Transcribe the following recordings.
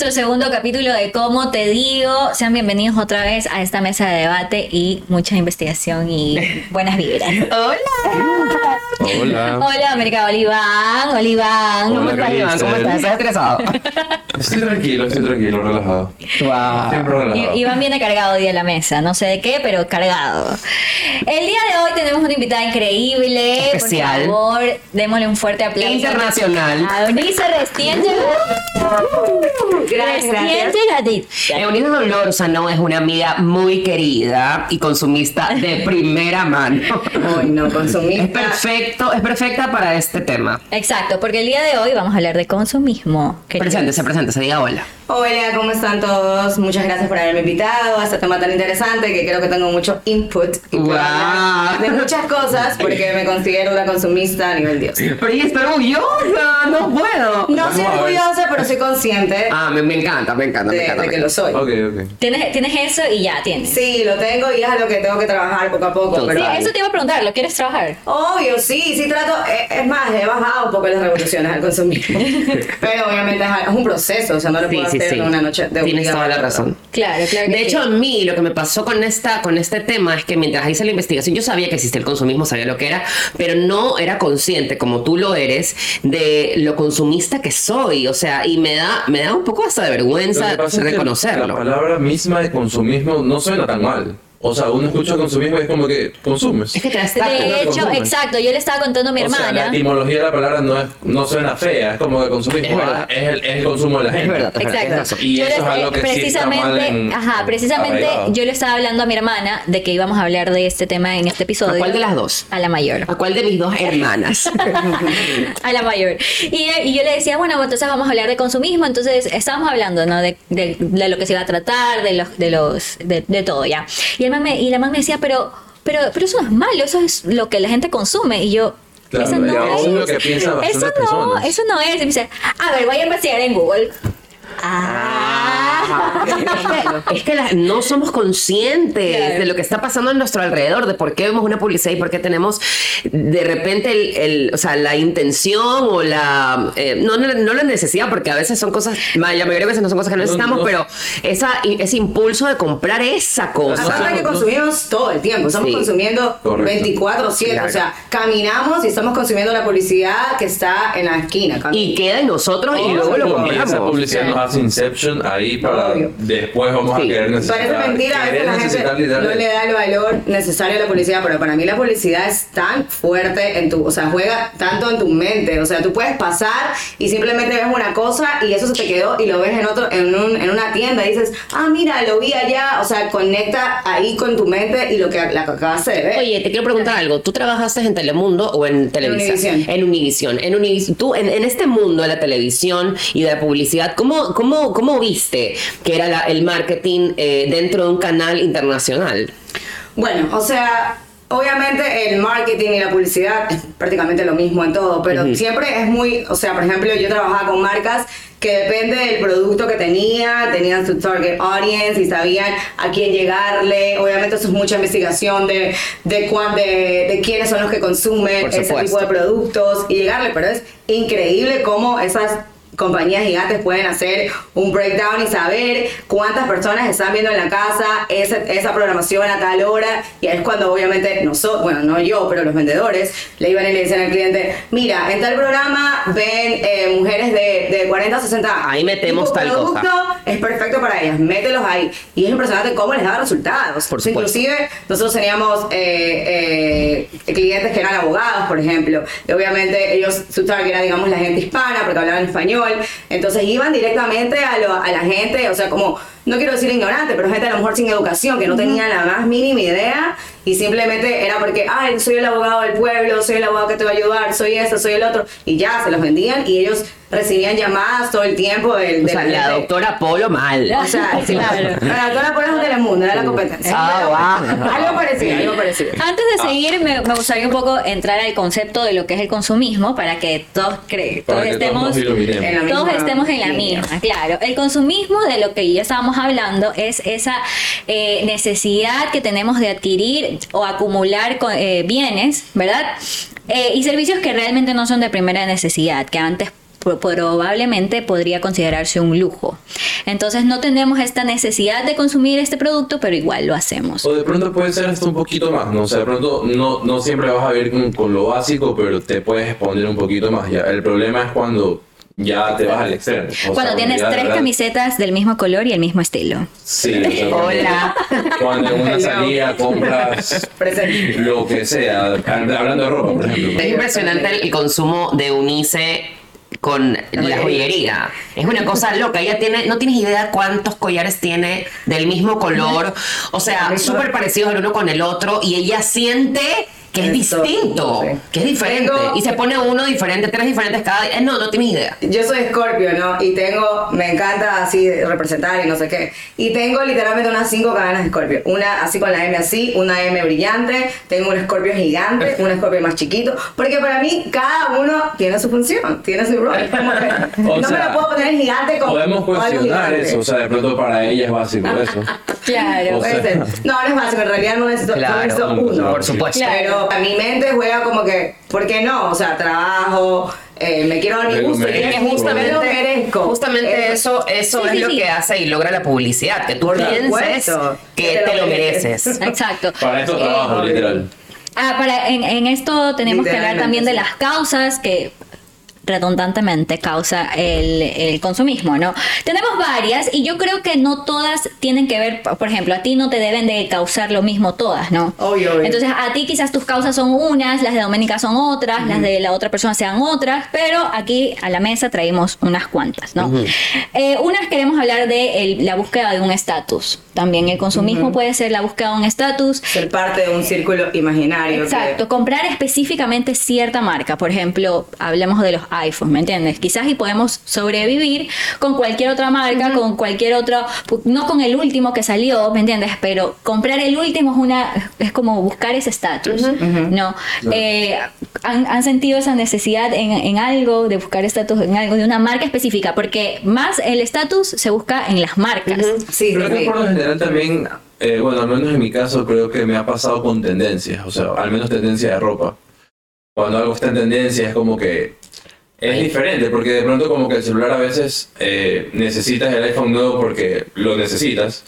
Nuestro segundo capítulo de Cómo te digo. Sean bienvenidos otra vez a esta mesa de debate y mucha investigación y buenas vibras. Hola. Hola. Hola, América Oliván. Oliván. ¿Cómo estás, Iván? ¿Cómo estás? ¿Estás estresado? Estoy tranquilo, estoy tranquilo, relajado. Wow. Siempre relajado. I- Iván viene cargado hoy día a la mesa, no sé de qué, pero cargado. El día de hoy tenemos una invitada increíble. Especial. Por favor, démosle un fuerte aplauso. Internacional. A Eunice Restiente. Gracias, Restiente Gatit. Eunice Dolorosa es una amiga muy querida y consumista de primera mano. Ay, no, consumista. Es perfecto, es perfecta para este tema. Exacto, porque el día de hoy vamos a hablar de consumismo. Preséntese, preséntese, diga hola. Hola, ¿cómo están todos? Muchas gracias por haberme invitado a este tema tan interesante que creo que tengo mucho input y puedo Wow. de muchas cosas porque me considero una consumista a nivel Dios. Pero ella está orgullosa, no puedo. No soy a ver. orgullosa, pero soy consciente Ah, me, me encanta, me encanta, me encanta. de me que lo soy. Ok, ok. Tienes, tienes eso y ya tienes. Sí, lo tengo y es a lo que tengo que trabajar poco a poco. Pero Sí, eso te iba a preguntar, ¿lo quieres trabajar? Obvio, sí, sí trato. eh, Es más, he bajado un poco las revoluciones al consumismo. pero obviamente es es un proceso, o sea, no lo Sí, puedo sí, sí. en una noche de un Tienes día toda la razón. Claro, claro. que De sí. hecho, a mí lo que me pasó con esta, con este tema es que mientras hice la investigación, yo sabía que existía el consumismo, sabía lo que era, pero no era consciente, como tú lo eres, de lo consumista que soy. O sea, y me da, me da un poco hasta de vergüenza reconocerlo. La palabra misma de consumismo no suena tan mal. O sea, uno escucha consumismo y es como que consumes. Es que te da estatus. De hecho, consumes. exacto, yo le estaba contando a mi O sea, la hermana. etimología de la palabra no, es, no suena fea, es como que consumismo Es el, es el consumo de la gente. Es verdad, Exacto. Y Yo eso les- es algo que sí está precisamente, mal en- ajá, precisamente arraigado. yo le estaba hablando a mi hermana de que íbamos a hablar de este tema en este episodio. ¿A cuál de las dos? A la mayor. ¿A cuál de mis dos hermanas? a la mayor. Y, y yo le decía, bueno, entonces vamos a hablar de consumismo. Entonces estábamos hablando, ¿no? De, de- de lo que se iba a tratar, de los, de los, de, de todo ya. Y, el man me, y la mamá me decía, pero, pero, pero eso no es malo, eso es lo que la gente consume. Y yo, Claro, eso no eso es. lo que eso no, personas. eso no es. Y me dice, a ver, voy a investigar en Google. Ah. es que la- no somos conscientes Claro. de lo que está pasando en nuestro alrededor, de por qué vemos una publicidad y por qué tenemos de repente el, el- o sea, la intención o la eh, no, no, no la necesidad, porque a veces son cosas, la mayoría de veces no son cosas que no necesitamos, no. pero esa, ese impulso de comprar esa cosa. Aparte que consumimos todo el tiempo, estamos Sí. consumiendo Correcto. 24/7, Claro. o sea, caminamos y estamos consumiendo la publicidad que está en la esquina. Y queda en nosotros y Oh, luego lo. Y compramos. esa publicidad nos hace inception ahí para Obvio. después vamos Sí. a querer necesitar. Parece mentira, a veces la gente no le da el valor necesario a la publicidad, pero para mí la publicidad es tan fuerte en tu, o sea, juega tanto en tu mente, o sea, tú puedes pasar y simplemente ves una cosa y eso se te quedó y lo ves en otro, en, un, en una tienda y dices, ah, mira, lo vi allá, o sea, conecta ahí con tu mente y lo que la que acabas de ver. Oye, te quiero preguntar algo. ¿Tú trabajaste en Telemundo o en Televisa? En Univisión. En Univisión. Tú, en, en este mundo de la televisión y de la publicidad, ¿cómo, cómo, cómo viste que era la- el marketing eh, dentro de un canal internacional? Bueno, o sea, obviamente el marketing y la publicidad es prácticamente lo mismo en todo, pero siempre es muy, o sea, por ejemplo, yo trabajaba con marcas que depende del producto que tenía, tenían su target audience y sabían a quién llegarle. Obviamente eso es mucha investigación de, de, cuán- de, de quiénes son los que consumen ese tipo de productos y llegarle, pero es increíble cómo esas compañías gigantes pueden hacer un breakdown y saber cuántas personas están viendo en la casa ese- esa programación a tal hora y es cuando obviamente nosotros, bueno, no yo, pero los vendedores le iban y le dicen al cliente, mira, en tal programa ven eh, mujeres de, de 40 a 60 años. Ahí metemos tal cosa. producto es perfecto para ellas, mételos ahí. Y es impresionante cómo les da resultados. Por. Inclusive nosotros teníamos eh, eh, clientes que eran abogados, por ejemplo. Y obviamente ellos, su target era, digamos, la gente hispana, porque hablaban español. Entonces iban directamente a, lo- a la gente, o sea, como no quiero decir ignorante, pero gente a lo mejor sin educación, que no tenía la más mínima idea y simplemente era porque, ay, soy el abogado del pueblo, soy el abogado que te va a ayudar, soy esto, soy el otro, y ya se los vendían y ellos recibían llamadas todo el tiempo del... O del- sea, la doctora Polo mal. O sea, claro. La doctora Polo es un Telemundo, era la competencia. Ah, wow. Algo parecido, algo parecido. Antes Ah. de seguir, me, me gustaría un poco entrar al concepto de lo que es el consumismo para que todos, cre- Para todos que estemos todos. En la misma todos estemos en la misma, claro. El consumismo de lo que ya estábamos hablando es esa eh, necesidad que tenemos de adquirir o acumular eh, bienes, ¿verdad? Eh, y servicios que realmente no son de primera necesidad, que antes pro- probablemente podría considerarse un lujo. Entonces no tenemos esta necesidad de consumir este producto, pero igual lo hacemos. O de pronto puede ser hasta un poquito más, ¿no? O sea, de pronto no, no siempre vas a ver con, con lo básico, pero te puedes exponer un poquito más. Ya. El problema es cuando ya te vas al extremo. O Cuando sea, tienes tres verdad- camisetas del mismo color y el mismo estilo. Sí, o sea, cuando- Hola. Cuando en una salida compras Presente. lo que sea, hablando de ropa, por ejemplo. Es impresionante el, el consumo de Unice con la joyería. Es una cosa loca. Ella tiene, no tienes idea cuántos collares tiene del mismo color, o sea, súper parecidos el uno con el otro, y ella siente que es distinto, sí. que es diferente, Tengo- y se pone uno diferente, tres diferentes cada día. No, no tienes idea. Yo soy Scorpio, ¿no? Y tengo, me encanta así representar y no sé qué. Y tengo literalmente unas cinco cadenas de Scorpio. Una así con la M así, una M brillante, tengo un Scorpio gigante, un Scorpio más chiquito. Porque para mí cada uno tiene su función, tiene su rol. Es como que O no me sea, lo puedo poner gigante como Podemos cuestionar eso, o sea, de pronto para ella es básico eso. Claro. O sea. No, no es básico, en realidad no necesito, Claro, no uno. por supuesto. Pero a mi mente juega como que, ¿por qué no? O sea, trabajo, eh, me quiero dar mi gusto. y es justamente, me lo merezco. Justamente eso, eso Sí, es sí, lo sí. que hace y logra la publicidad, que tú Por pienses supuesto, que te lo mereces. Exacto. Para esto Eh, trabajo, literal. Ah, para, en, en esto tenemos que hablar también de las causas que redundantemente causa el, el consumismo, ¿no? Tenemos varias y yo creo que no todas tienen que ver, por ejemplo, a ti no te deben de causar lo mismo todas, ¿no? Obvio, obvio. Entonces a ti quizás tus causas son unas, las de Doménica son otras, las de la otra persona sean otras, pero aquí a la mesa traímos unas cuantas, ¿no? Eh, unas queremos hablar de el- la búsqueda de un estatus. También el consumismo puede ser la búsqueda de un estatus. ser parte de un círculo imaginario. que- Exacto, comprar específicamente cierta marca. Por ejemplo, hablemos de los iPhones, ¿me entiendes? Quizás y podemos sobrevivir con cualquier otra marca, con cualquier otro, no con el último que salió, ¿me entiendes? Pero comprar el último es una, es como buscar ese estatus, ¿no? Eh, ¿han, han sentido esa necesidad en, en algo, de buscar estatus en algo, de una marca específica? Porque más el estatus se busca en las marcas. Sí, Creo sí, que por lo general también, eh, bueno, al menos en mi caso, creo que me ha pasado con tendencias, o sea, al menos tendencia de ropa. Cuando algo está en tendencia es como que es diferente, porque de pronto como que el celular a veces eh, necesitas el iPhone nuevo porque lo necesitas,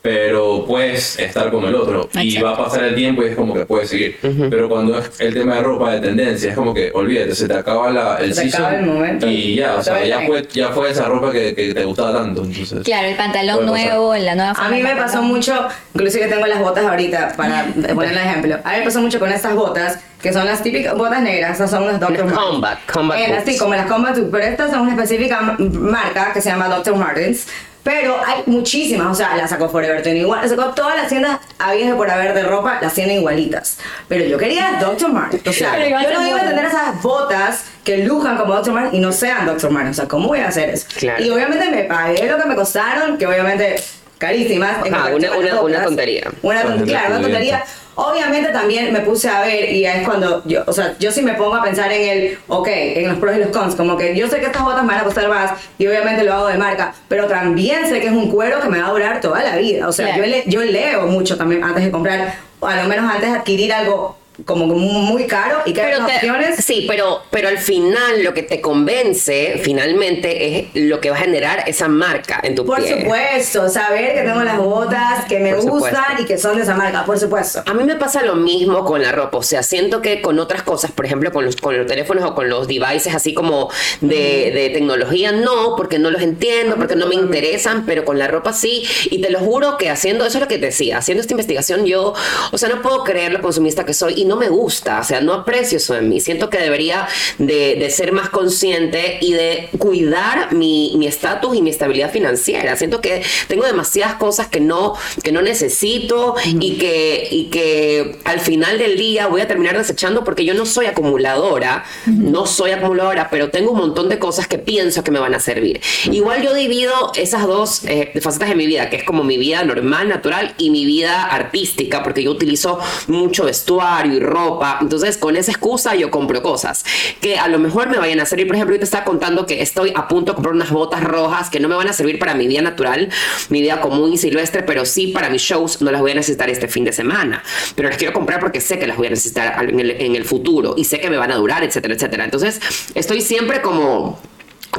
pero puedes estar con el otro y Exacto. va a pasar el tiempo y es como que puedes seguir. Pero cuando es el tema de ropa de tendencia, es como que olvídate, se te acaba la, el Se season acaba el momento. y ya, o sea, ya fue, ya fue esa ropa que, que te gustaba tanto, entonces... Claro, el pantalón nuevo, la nueva A forma mí de me pasó mucho, inclusive tengo las botas ahorita para poner un ejemplo. A mí me pasó mucho con estas botas, que son las típicas botas negras, estas son las Dr. Martens. combat, combat Eh, boots. sí, como las Combat pero estas son una específica marca que se llama Dr. Martens. Pero hay muchísimas, o sea, las sacó Forever 21, las sacó todas las tiendas habidas de por haber de ropa, las tienen igualitas. Pero yo quería Dr. Martens. O sea, yo no iba a tener esas botas que lujan como Dr. Martens y no sean Dr. Martens. O sea, ¿cómo voy a hacer eso? Claro. Y obviamente me pagué lo que me costaron, que obviamente carísimas. Ajá, una- una- una tontería. Una claro, una tontería. Obviamente también me puse a ver y es cuando yo, o sea, yo sí me pongo a pensar en el, ok, en los pros y los cons, como que yo sé que estas botas me van a costar más y obviamente lo hago de marca, pero también sé que es un cuero que me va a durar toda la vida. O sea, Claro. yo, le- yo leo mucho también antes de comprar, o a lo menos antes de adquirir algo como muy caro y que hay Pero te- opciones. sí, pero, pero al final lo que te convence finalmente es lo que va a generar esa marca en tu Por pie. supuesto, saber que tengo las botas que me Por gustan supuesto. y que son de esa marca, por supuesto. A mí me pasa lo mismo con la ropa, o sea, siento que con otras cosas, por ejemplo, con los, con los teléfonos o con los devices así como de, de tecnología, no, porque no los entiendo, porque no me interesan, pero con la ropa sí, y te lo juro que haciendo, eso es lo que te decía, haciendo esta investigación yo, o sea, no puedo creer lo consumista que soy y no me gusta, o sea, no aprecio eso en mí. Siento que debería de, de ser más consciente y de cuidar mi estatus y mi estabilidad financiera. Siento que tengo demasiadas cosas que no, que no necesito y, que, y que al final del día voy a terminar desechando porque yo no soy acumuladora, no soy acumuladora, pero tengo un montón de cosas que pienso que me van a servir. Igual yo divido esas dos eh, facetas de mi vida, que es como mi vida normal, natural y mi vida artística, porque yo utilizo mucho vestuario ropa. Entonces, con esa excusa yo compro cosas que a lo mejor me vayan a servir. Por ejemplo, yo te estaba contando que estoy a punto de comprar unas botas rojas que no me van a servir para mi vida natural, mi vida común y silvestre, pero sí para mis shows no las voy a necesitar este fin de semana. Pero las quiero comprar porque sé que las voy a necesitar en el, en el futuro y sé que me van a durar, etcétera, etcétera. Entonces, estoy siempre como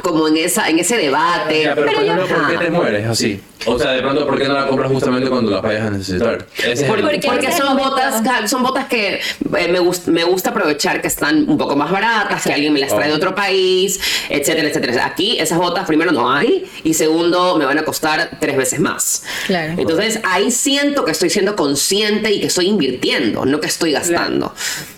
como en esa en ese debate. pero, ¿por qué te mueres así? O sea, de pronto, ¿por qué no la compras justamente cuando las vayas a necesitar? porque, son botas, son botas que eh, me, me gusta aprovechar que están un poco más baratas, que alguien me las trae de otro país, etcétera, etcétera. Aquí esas botas primero no hay y segundo me van a costar tres veces más. Claro. Entonces ahí siento que estoy siendo consciente y que estoy invirtiendo, no que estoy gastando.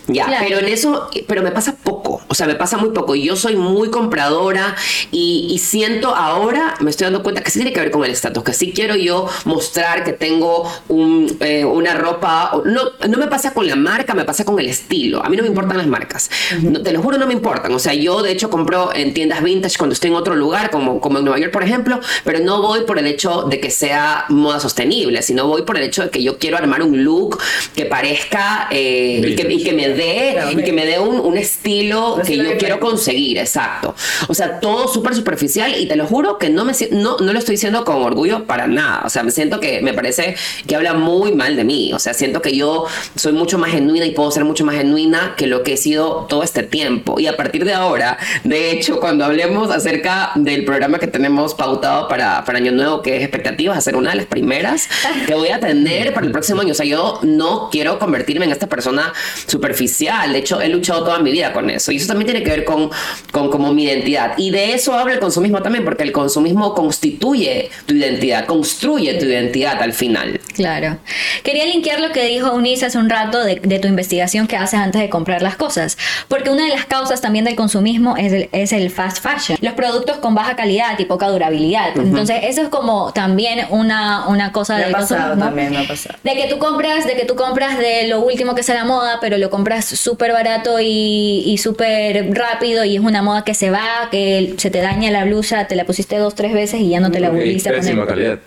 Ya, pero en eso, pero me pasa poco, o sea, me pasa muy poco. Y yo soy muy compradora y, y siento ahora, me estoy dando cuenta que sí tiene que ver con el estatus, que si quiero yo mostrar que tengo un, eh, una ropa, no, no me pasa con la marca, me pasa con el estilo. A mí no me importan las marcas, no, te lo juro, no me importan. O sea, yo de hecho compro en tiendas vintage cuando estoy en otro lugar, como, como en Nueva York, por ejemplo, pero no voy por el hecho de que sea moda sostenible, sino voy por el hecho de que yo quiero armar un look que parezca eh, y, que, y, que, me dé, y que me dé un, un estilo que yo quiero conseguir, exacto. O sea, todo súper superficial y te lo juro que no, me, no, no lo estoy diciendo con orgullo para nada. O sea, me siento que me parece que habla muy mal de mí. O sea, siento que yo soy mucho más genuina y puedo ser mucho más genuina que lo que he sido todo este tiempo. Y a partir de ahora, de hecho, cuando hablemos acerca del programa que tenemos pautado para, para Año Nuevo, que es Expectativas, hacer una de las primeras que voy a tener para el próximo año. O sea, yo no quiero convertirme en esta persona superficial. De hecho, he luchado toda mi vida con eso. Y eso también tiene que ver con, con como mi identidad. Y de eso habla el consumismo también, porque el consumismo constituye tu identidad construye tu identidad al final. Claro. Quería linkear lo que dijo Unice hace un rato de, tu investigación que haces antes de comprar las cosas, porque una de las causas también del consumismo es el, es el fast fashion, los productos con baja calidad y poca durabilidad. Entonces, eso es como también una, una cosa de pasado también me ha pasado. De que tú compras, de que tú compras de lo último que es la moda, pero lo compras súper barato y, y súper rápido y es una moda que se va, que se te daña la blusa, te la pusiste dos, tres veces y ya no te la volviste a poner. calidad.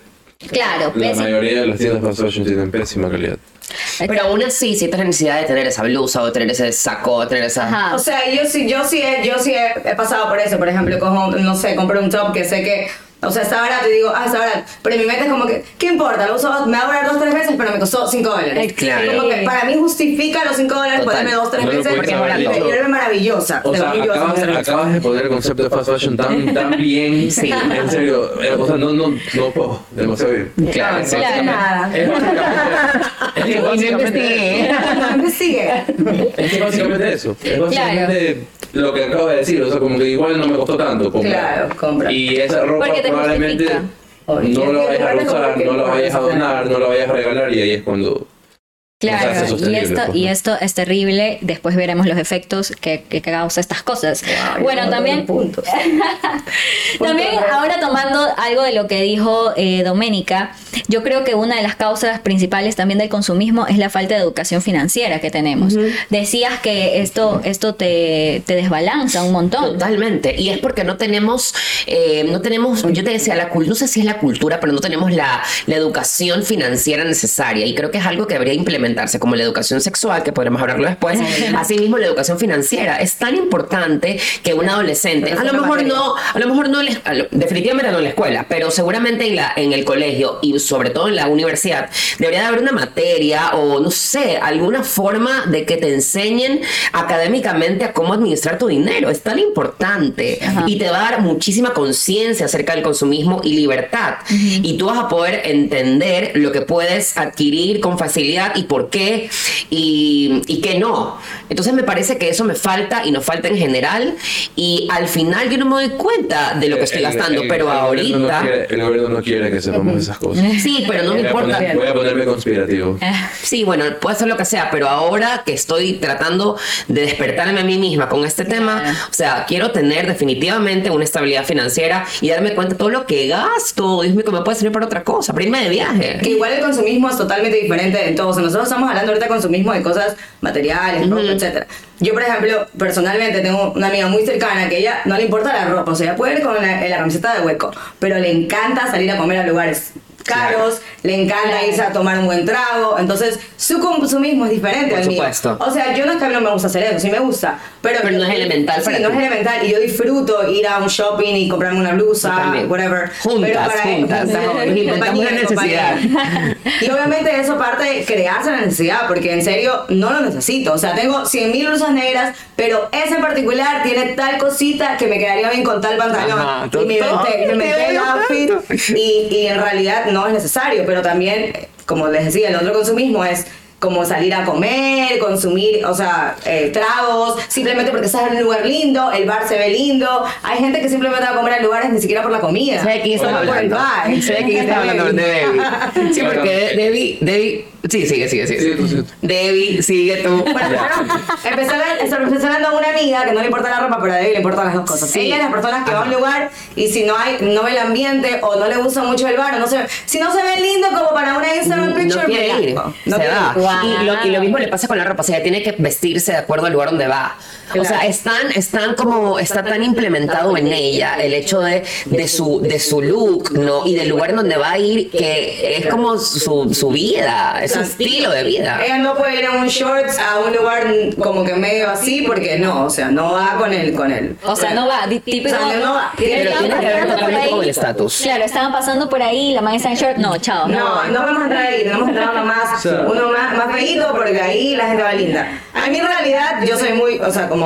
Claro, La mayoría de las tiendas fast fashion tienen pésima calidad. Pero aún así sientes la necesidad de tener esa blusa o tener ese saco o tener esa... O sea, yo sí, yo sí, he, yo sí he, pasado por eso. Por ejemplo, como, no sé, compré un top que sé que o sea, está barato y digo, ah, está barato. Pero en mi mente es como que, ¿qué importa? Lo uso, me va a durar dos, tres veces, pero me costó cinco dólares. Claro. Como que para mí justifica los cinco dólares ponerme dos, tres veces porque es maravillosa. O sea, acabas, acabas, de poner el concepto de fast fashion tan, tan bien. Sí. En serio, eh, o sea, no, no, no puedo, demasiado bien. Claro, es claro. nada. Es que básicamente... Es que básicamente eso. Es básicamente lo que acabo de decir. O sea, como que igual no me costó tanto Claro, compra. Y esa ropa probablemente no la vayas a usar, no la vayas a donar, no la vayas a regalar y ahí es cuando Claro, y esto, y esto es terrible. Después veremos los efectos que, que causa estas cosas. bueno, también. también, ahora tomando algo de lo que dijo eh, Doménica, yo creo que una de las causas principales también del consumismo es la falta de educación financiera que tenemos. Decías que esto, esto te, te, desbalanza un montón. Totalmente. Y es porque no tenemos, eh, no tenemos, yo te decía, la, no sé si es la cultura, pero no tenemos la, la educación financiera necesaria. Y creo que es algo que debería implementar como la educación sexual, que podremos hablarlo después, asimismo la educación financiera. Es tan importante que un adolescente, a lo mejor no, a lo mejor no, definitivamente no en la escuela, pero seguramente en, la, en el colegio y sobre todo en la universidad, debería de haber una materia o no sé, alguna forma de que te enseñen académicamente a cómo administrar tu dinero. Es tan importante y te va a dar muchísima conciencia acerca del consumismo y libertad. Y tú vas a poder entender lo que puedes adquirir con facilidad y por por qué y, y qué no. Entonces me parece que eso me falta y nos falta en general y al final yo no me doy cuenta de lo que estoy gastando, pero ahorita... el gobierno no quiere que sepamos esas cosas. Sí, pero no me importa. poner- Voy a ponerme conspirativo. Sí, bueno, puede ser lo que sea, pero ahora que estoy tratando de despertarme a mí misma con este tema, o sea, quiero tener definitivamente una estabilidad financiera y darme cuenta de todo lo que gasto. Dios mío, que me puede servir para otra cosa, para irme de viaje. Que igual el consumismo es totalmente diferente en todo. O sea, nosotros estamos hablando ahorita de consumismo de cosas materiales, ropa, etcétera. Yo, por ejemplo, personalmente tengo una amiga muy cercana que ella no le importa la ropa, o sea, ella puede ir con la, la camiseta de hueco, pero le encanta salir a comer a lugares caros, le encanta irse a tomar un buen trago, entonces su consumismo es diferente Por al mío. supuesto. O sea, yo no es que a mí no me gusta hacer eso, sí me gusta, pero, Pero no es elemental Sí, no ti. es elemental y yo disfruto ir a un shopping y comprarme una blusa, whatever. Juntas, pero para juntas. juntas, una necesidad. Y obviamente eso parte de crearse la necesidad, porque en serio no lo necesito. O sea, tengo 100 mil blusas negras, pero esa en particular tiene tal cosita que me quedaría bien con tal pantalón. Ajá, y me inventé, me el outfit y, y en realidad no es necesario, pero también, como les decía, el otro consumismo es como salir a comer, consumir, o sea, eh, tragos, simplemente porque estás en un lugar lindo, el bar se ve lindo. Hay gente que simplemente va a comer a lugares ni siquiera por la comida. ¿Sabes de quién estamos por el. ¿Sabes de quién estamos hablando? De Debbie. Sí, porque De- Debbie, Debbie, sí, sigue, sigue, sigue. Sí. Debbie, sigue tú. Bueno, empecé, hablando con una amiga que no le importa la ropa, pero a Debbie le importan las dos cosas. Sí. Ella es las personas que va a un lugar y si no hay, no ve el ambiente o no le gusta mucho el bar, o no se ve, si no se ve lindo como para una Instagram no picture, quiere me ir, se No quiere va. Wow. Y, lo, y lo mismo le pasa con la ropa, o sea, tiene que vestirse de acuerdo al lugar donde va. O sea, están, están como, está tan implementado en ella el hecho de, de su, de su look, ¿no? Y del lugar en donde va a ir, que es como su, su vida, es su estilo de vida. Ella no puede ir en un shorts a un lugar como que medio así porque no, o sea, no va con el con el. O sea, no va, típico. O sea, no va. Pero tiene que ver totalmente con el estatus. Claro, estaban pasando por ahí, la man está en short. No, chao. No, no vamos a entrar ahí, tenemos que entrar uno más, uno más, más feíto porque ahí la gente va linda. A mí en realidad yo soy muy, o sea, como...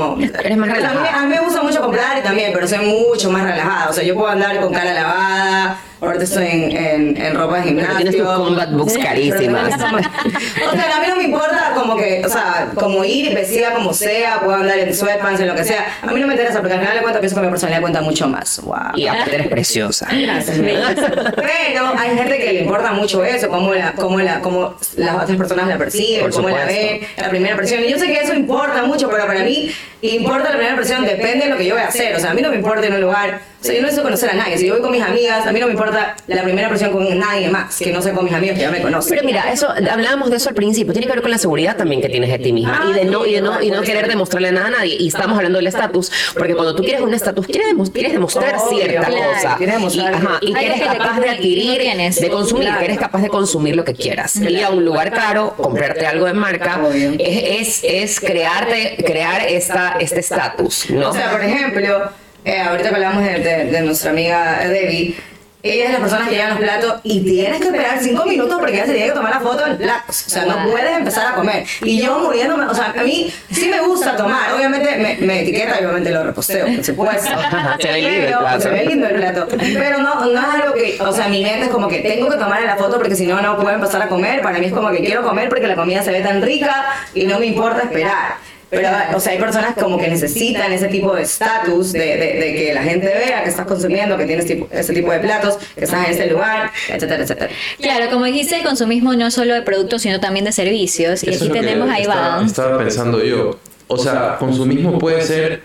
Eres más o sea, a, mí, a mí me gusta mucho comprar y también, pero soy mucho más relajada. O sea, yo puedo andar con cara lavada, ahorita estoy en, en, en ropa de Pero gimnasio. tienes tus combat books carísimas. o sea, a mí no me importa como que, o sea, como ir vestida como sea, puedo andar en sweatpants, en lo que sea. A mí no me interesa porque al final de cuentas pienso que mi personalidad cuenta mucho más. Wow. Y aparte eres preciosa. Gracias, Pero hay gente que le importa mucho eso, cómo, la, cómo, la, cómo las otras personas la perciben, cómo la ven, la primera impresión. Y yo sé que eso importa mucho, pero para mí importa la primera impresión, depende de lo que yo voy a hacer. O sea, a mí no me importa en un lugar, o sea, yo no necesito conocer a nadie. Si yo voy con mis amigas, a mí no me importa la primera impresión con nadie más, que no sea con mis amigos que ya me conocen. Pero mira, eso hablábamos de eso al principio, tiene que ver con la seguridad también que tienes de ti misma y de no y de no y no querer demostrarle nada a nadie. Y estamos hablando del estatus, porque cuando tú quieres un estatus, quieres, quieres demostrar Obvio, cierta claro, cosa. quieres demostrar y, ajá, y que eres capaz de adquirir, de consumir, Claro. que eres capaz de consumir lo que quieras. Ir a un lugar caro, comprarte algo de marca, es, es crearte, crear esta, este estatus, ¿no? O sea, por ejemplo, eh, ahorita que hablamos de, de- de nuestra amiga Debbie, ella es de las personas que llevan los platos y tienes que esperar cinco minutos porque ella se tiene que tomar la foto del plato. O sea, no puedes empezar a comer. Y yo muriéndome, o sea, a mí sí me gusta tomar. Obviamente me, me etiqueta y obviamente lo reposteo, por supuesto. Se ve lindo el plato. Se ve lindo el plato. Pero no, no es algo que, o sea, mi mente es como que tengo que tomar la foto porque si no, no puedo empezar a comer. Para mí es como que quiero comer porque la comida se ve tan rica y no me importa esperar. Pero, o sea, hay personas como que necesitan ese tipo de estatus, de, de, de que la gente vea que estás consumiendo, que tienes tipo, ese tipo de platos, que estás en ese lugar, etcétera, etcétera. Claro, como dijiste, el consumismo no solo de productos, sino también de servicios. Y Eso aquí es lo que tenemos a estaba, Iván. estaba pensando yo. O sea, consumismo puede ser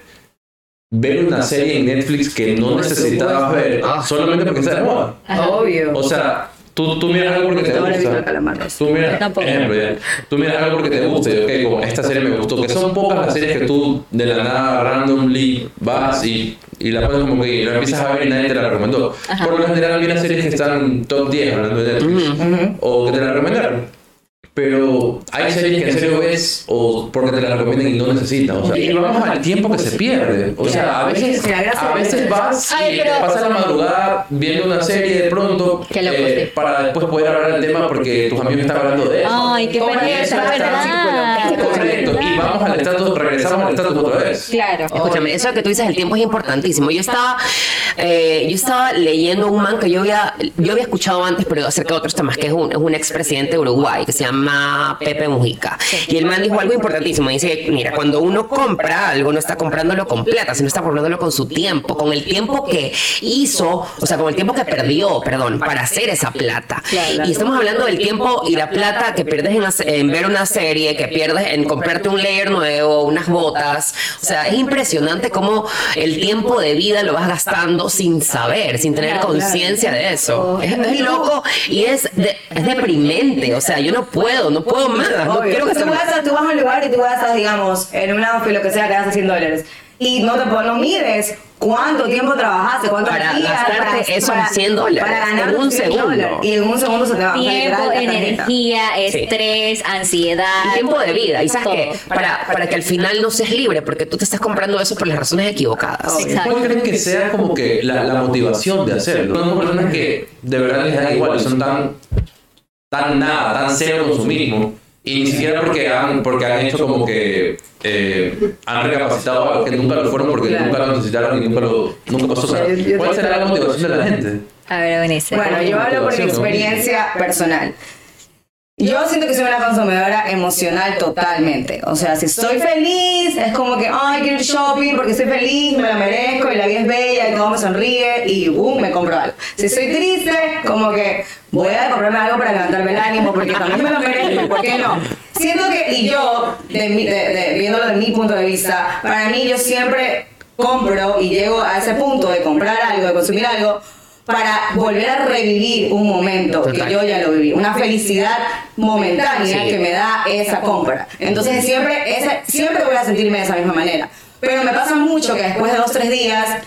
ver una serie en Netflix que no necesitabas ver solamente porque está de moda. Obvio. O sea, tú, tú miras algo porque te gusta. Tú miras, tampoco. tú miras algo porque te gusta y ok, como esta serie me gustó, que son pocas las series que tú de la nada randomly vas y, y la pones como que la empiezas a ver y nadie te la recomendó. Por lo general hay unas series que están top 10 hablando de Netflix o que te la recomendaron. Pero hay series que en serio ves o porque te la recomiendan y no necesitas. O sea, y vamos al tiempo que se pierde. O sea, a veces, a veces vas y te pasas la madrugada viendo una serie de pronto eh, para después poder hablar del tema porque tus amigos están hablando de eso. Ay, qué pereza, Correcto. Y vamos al estatus, regresamos al estatus otra vez. Claro. Escúchame, eso que tú dices, el tiempo es importantísimo. Yo estaba, eh, yo estaba leyendo un man que yo había, yo había escuchado antes, pero acerca de otros temas, que es un, es un expresidente de Uruguay, que se llama Pepe Mujica. Y el man dijo algo importantísimo. Dice, mira, cuando uno compra algo, no está comprándolo con plata, sino está comprándolo con su tiempo, con el tiempo que hizo, o sea, con el tiempo que perdió, perdón, para hacer esa plata. Y estamos hablando del tiempo y la plata que pierdes en, hacer- en ver una serie, que pierdes en comprarte un layer nuevo, unas botas. O sea, es impresionante cómo el tiempo de vida lo vas gastando sin saber, sin tener conciencia de eso. Es, es loco y es, de- es deprimente. O sea, yo no puedo, no puedo más. No quiero que tú, se vas a, tú vas a un lugar y tú gastas, digamos, en un outfit, lo que sea, te gastas 100 dólares. Y no te no mides cuánto tiempo trabajaste, cuántos Para días. gastarte esos 100 dólares Para ganar en un tus 100 segundo. dólares. Y en un segundo se te va. Tiempo, la tarjeta. energía, Sí. estrés, ansiedad. Y tiempo de vida. Y sabes que para, para que al final no seas libre, porque tú te estás comprando eso por las razones equivocadas. Exacto. ¿Cuál creen que sea como que la, la motivación de hacerlo? Son personas que de verdad les da igual, son tan, tan nada, tan cero consumismo. Y ni siquiera porque han, porque han hecho como que eh, han recapacitado algo que nunca lo fueron porque Claro. nunca lo necesitaron y nunca lo nunca pasó. O sea, ¿Cuál será la motivación de la gente? A ver, Benice. Bueno, yo hablo por mi experiencia personal. Yo siento que soy una consumidora emocional totalmente. O sea, si estoy feliz, es como que, ay, quiero ir shopping porque estoy feliz, me lo merezco y la vida es bella y todo me sonríe y boom, me compro algo. Si estoy triste, como que voy a comprarme algo para levantarme el ánimo porque también me lo merezco, ¿por qué no? Siento que, y yo, de mi- de- de- viéndolo de mi punto de vista, para mí yo siempre compro y llego a ese punto de comprar algo, de consumir algo, para volver a revivir un momento Total. que yo ya lo viví, una felicidad momentánea Sí. que me da esa compra. Entonces siempre, esa, siempre voy a sentirme de esa misma manera. Pero me pasa mucho que después de dos, tres días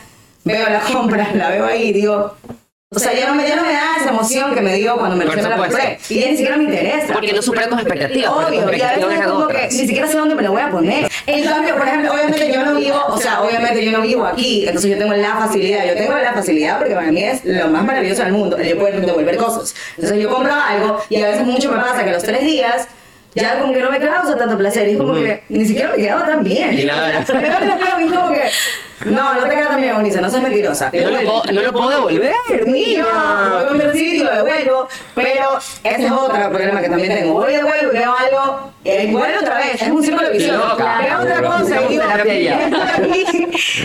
veo la compra, la veo ahí y digo, o sea, ya no me, ya no me da esa emoción que me dio cuando me, recién me la compré. Y ya ni siquiera me interesa. Porque no superan tus expectativas. Obvio, y a veces como que ni siquiera sé dónde me lo voy a poner. En cambio, por ejemplo, obviamente yo no vivo, o sea, obviamente yo no vivo aquí, entonces yo tengo la facilidad, yo tengo la facilidad porque para mí es lo más maravilloso del mundo, yo poder devolver cosas. Entonces yo compro algo y a veces mucho me pasa que a los tres días ya como que no me causa tanto placer y es como que ni siquiera me quedaba tan bien. Y es como que, no, no te queda tan bien, Bonita, no seas mentirosa. No lo puedo- no lo puedo devolver, Niño, voy con mi recibito y lo devuelvo, pero ese es otro problema que también tengo. Voy devuelvo y veo algo, y vuelvo otra vez, es un círculo vicioso. Veo otra cosa y digo,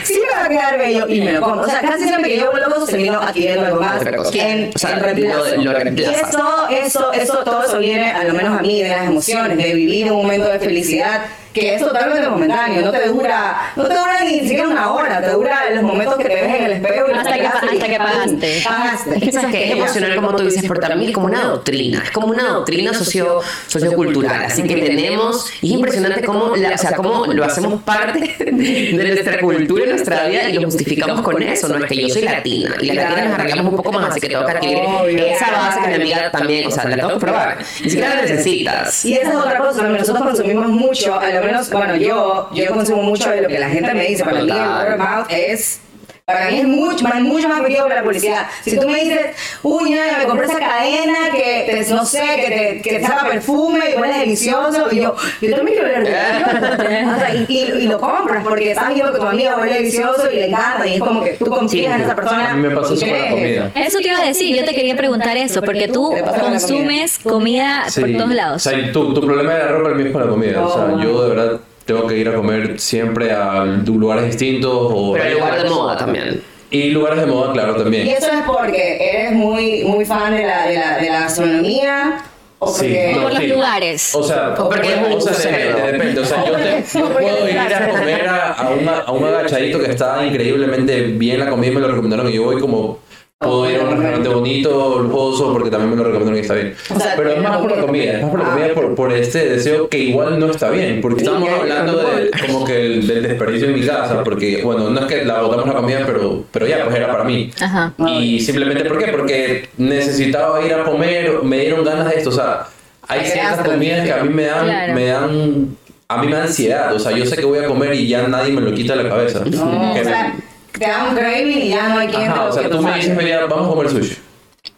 sí me va a quedar bello y me lo compro. O sea, casi siempre que yo vuelvo cosas termino adquiriendo algo más en, O sea, reemplazo. lo- reemplazas. eso, eso, eso, todo eso viene, a lo menos a mí, de las emociones, de vivir un momento de felicidad que es totalmente momentáneo, no te dura, no te dura ni siquiera una hora, te dura los momentos que te ves en el espejo y Hasta que y hasta que pagaste. Pagaste. ¿Sabes qué? Es emocional como tú dices, pero también es como una doctrina, es como una doctrina socio, sociocultural. Así que tenemos, y es impresionante cómo, la- o sea, cómo lo hacemos parte de nuestra cultura, de nuestra vida, y lo justificamos con eso. No es que yo soy latina, y las latinas nos arreglamos un poco más, así que tengo que adquirir esa base que mi amiga también, o sea, la tengo que probar. Ni siquiera la necesitas. Y esa es otra cosa, también nosotros consumimos mucho, a lo menos, bueno, yo, yo consumo mucho de lo que la gente me dice, para mí el word of mouth es... Para mí es mucho más, mucho más efectivo que la publicidad. Si tú me dices, uy, nena, me compré esa cadena que, te, no sé, que te, que te saca perfume y huele delicioso, y yo, yo también quiero oler delicioso. O sea, y, y, y lo compras porque estás viendo que tu amiga huele delicioso y le encanta, y es como que tú confías en esa persona. A mí me pasó eso con la comida. Eso te iba a decir, yo te quería preguntar eso, porque tú ¿Qué pasa con la consumes comida por Sí. todos lados. O sea, tu, tu problema de la ropa el mío es con la comida. o sea, Oh, yo de verdad tengo que ir a comer siempre a lugares distintos. O Pero el lugar de moda también. Y lugares de moda, claro, Y también. eso es porque eres muy, muy fan de la, de la, de la gastronomía o Sí, porque... no, Por los sí. lugares. O sea, O porque es un o sea, depende, depende. O sea, yo, te- yo puedo ir a comer a, a, una- a un agachadito que está increíblemente bien la comida y me lo recomendaron y yo voy como... Puedo ir a un restaurante bonito, lujoso, porque también me lo recomendaron y está bien. O sea, Pero es más por la comida, es más por la comida, por, por este deseo que igual no está bien. Porque estamos hablando de, como que el- del desperdicio en mi casa, porque, bueno, no es que la botamos la comida, pero, pero ya, pues era para mí. Ajá. Y simplemente, ¿por qué? Porque necesitaba ir a comer, me dieron ganas de esto. O sea, hay ciertas comidas que a mí me dan, Claro. me dan, a mí me da ansiedad. O sea, yo sé que voy a comer y ya nadie me lo quita de la cabeza. No, o sea, da un craving y ya no hay quien te Ajá, lo o sea, que tú me dices, vamos a comer sushi.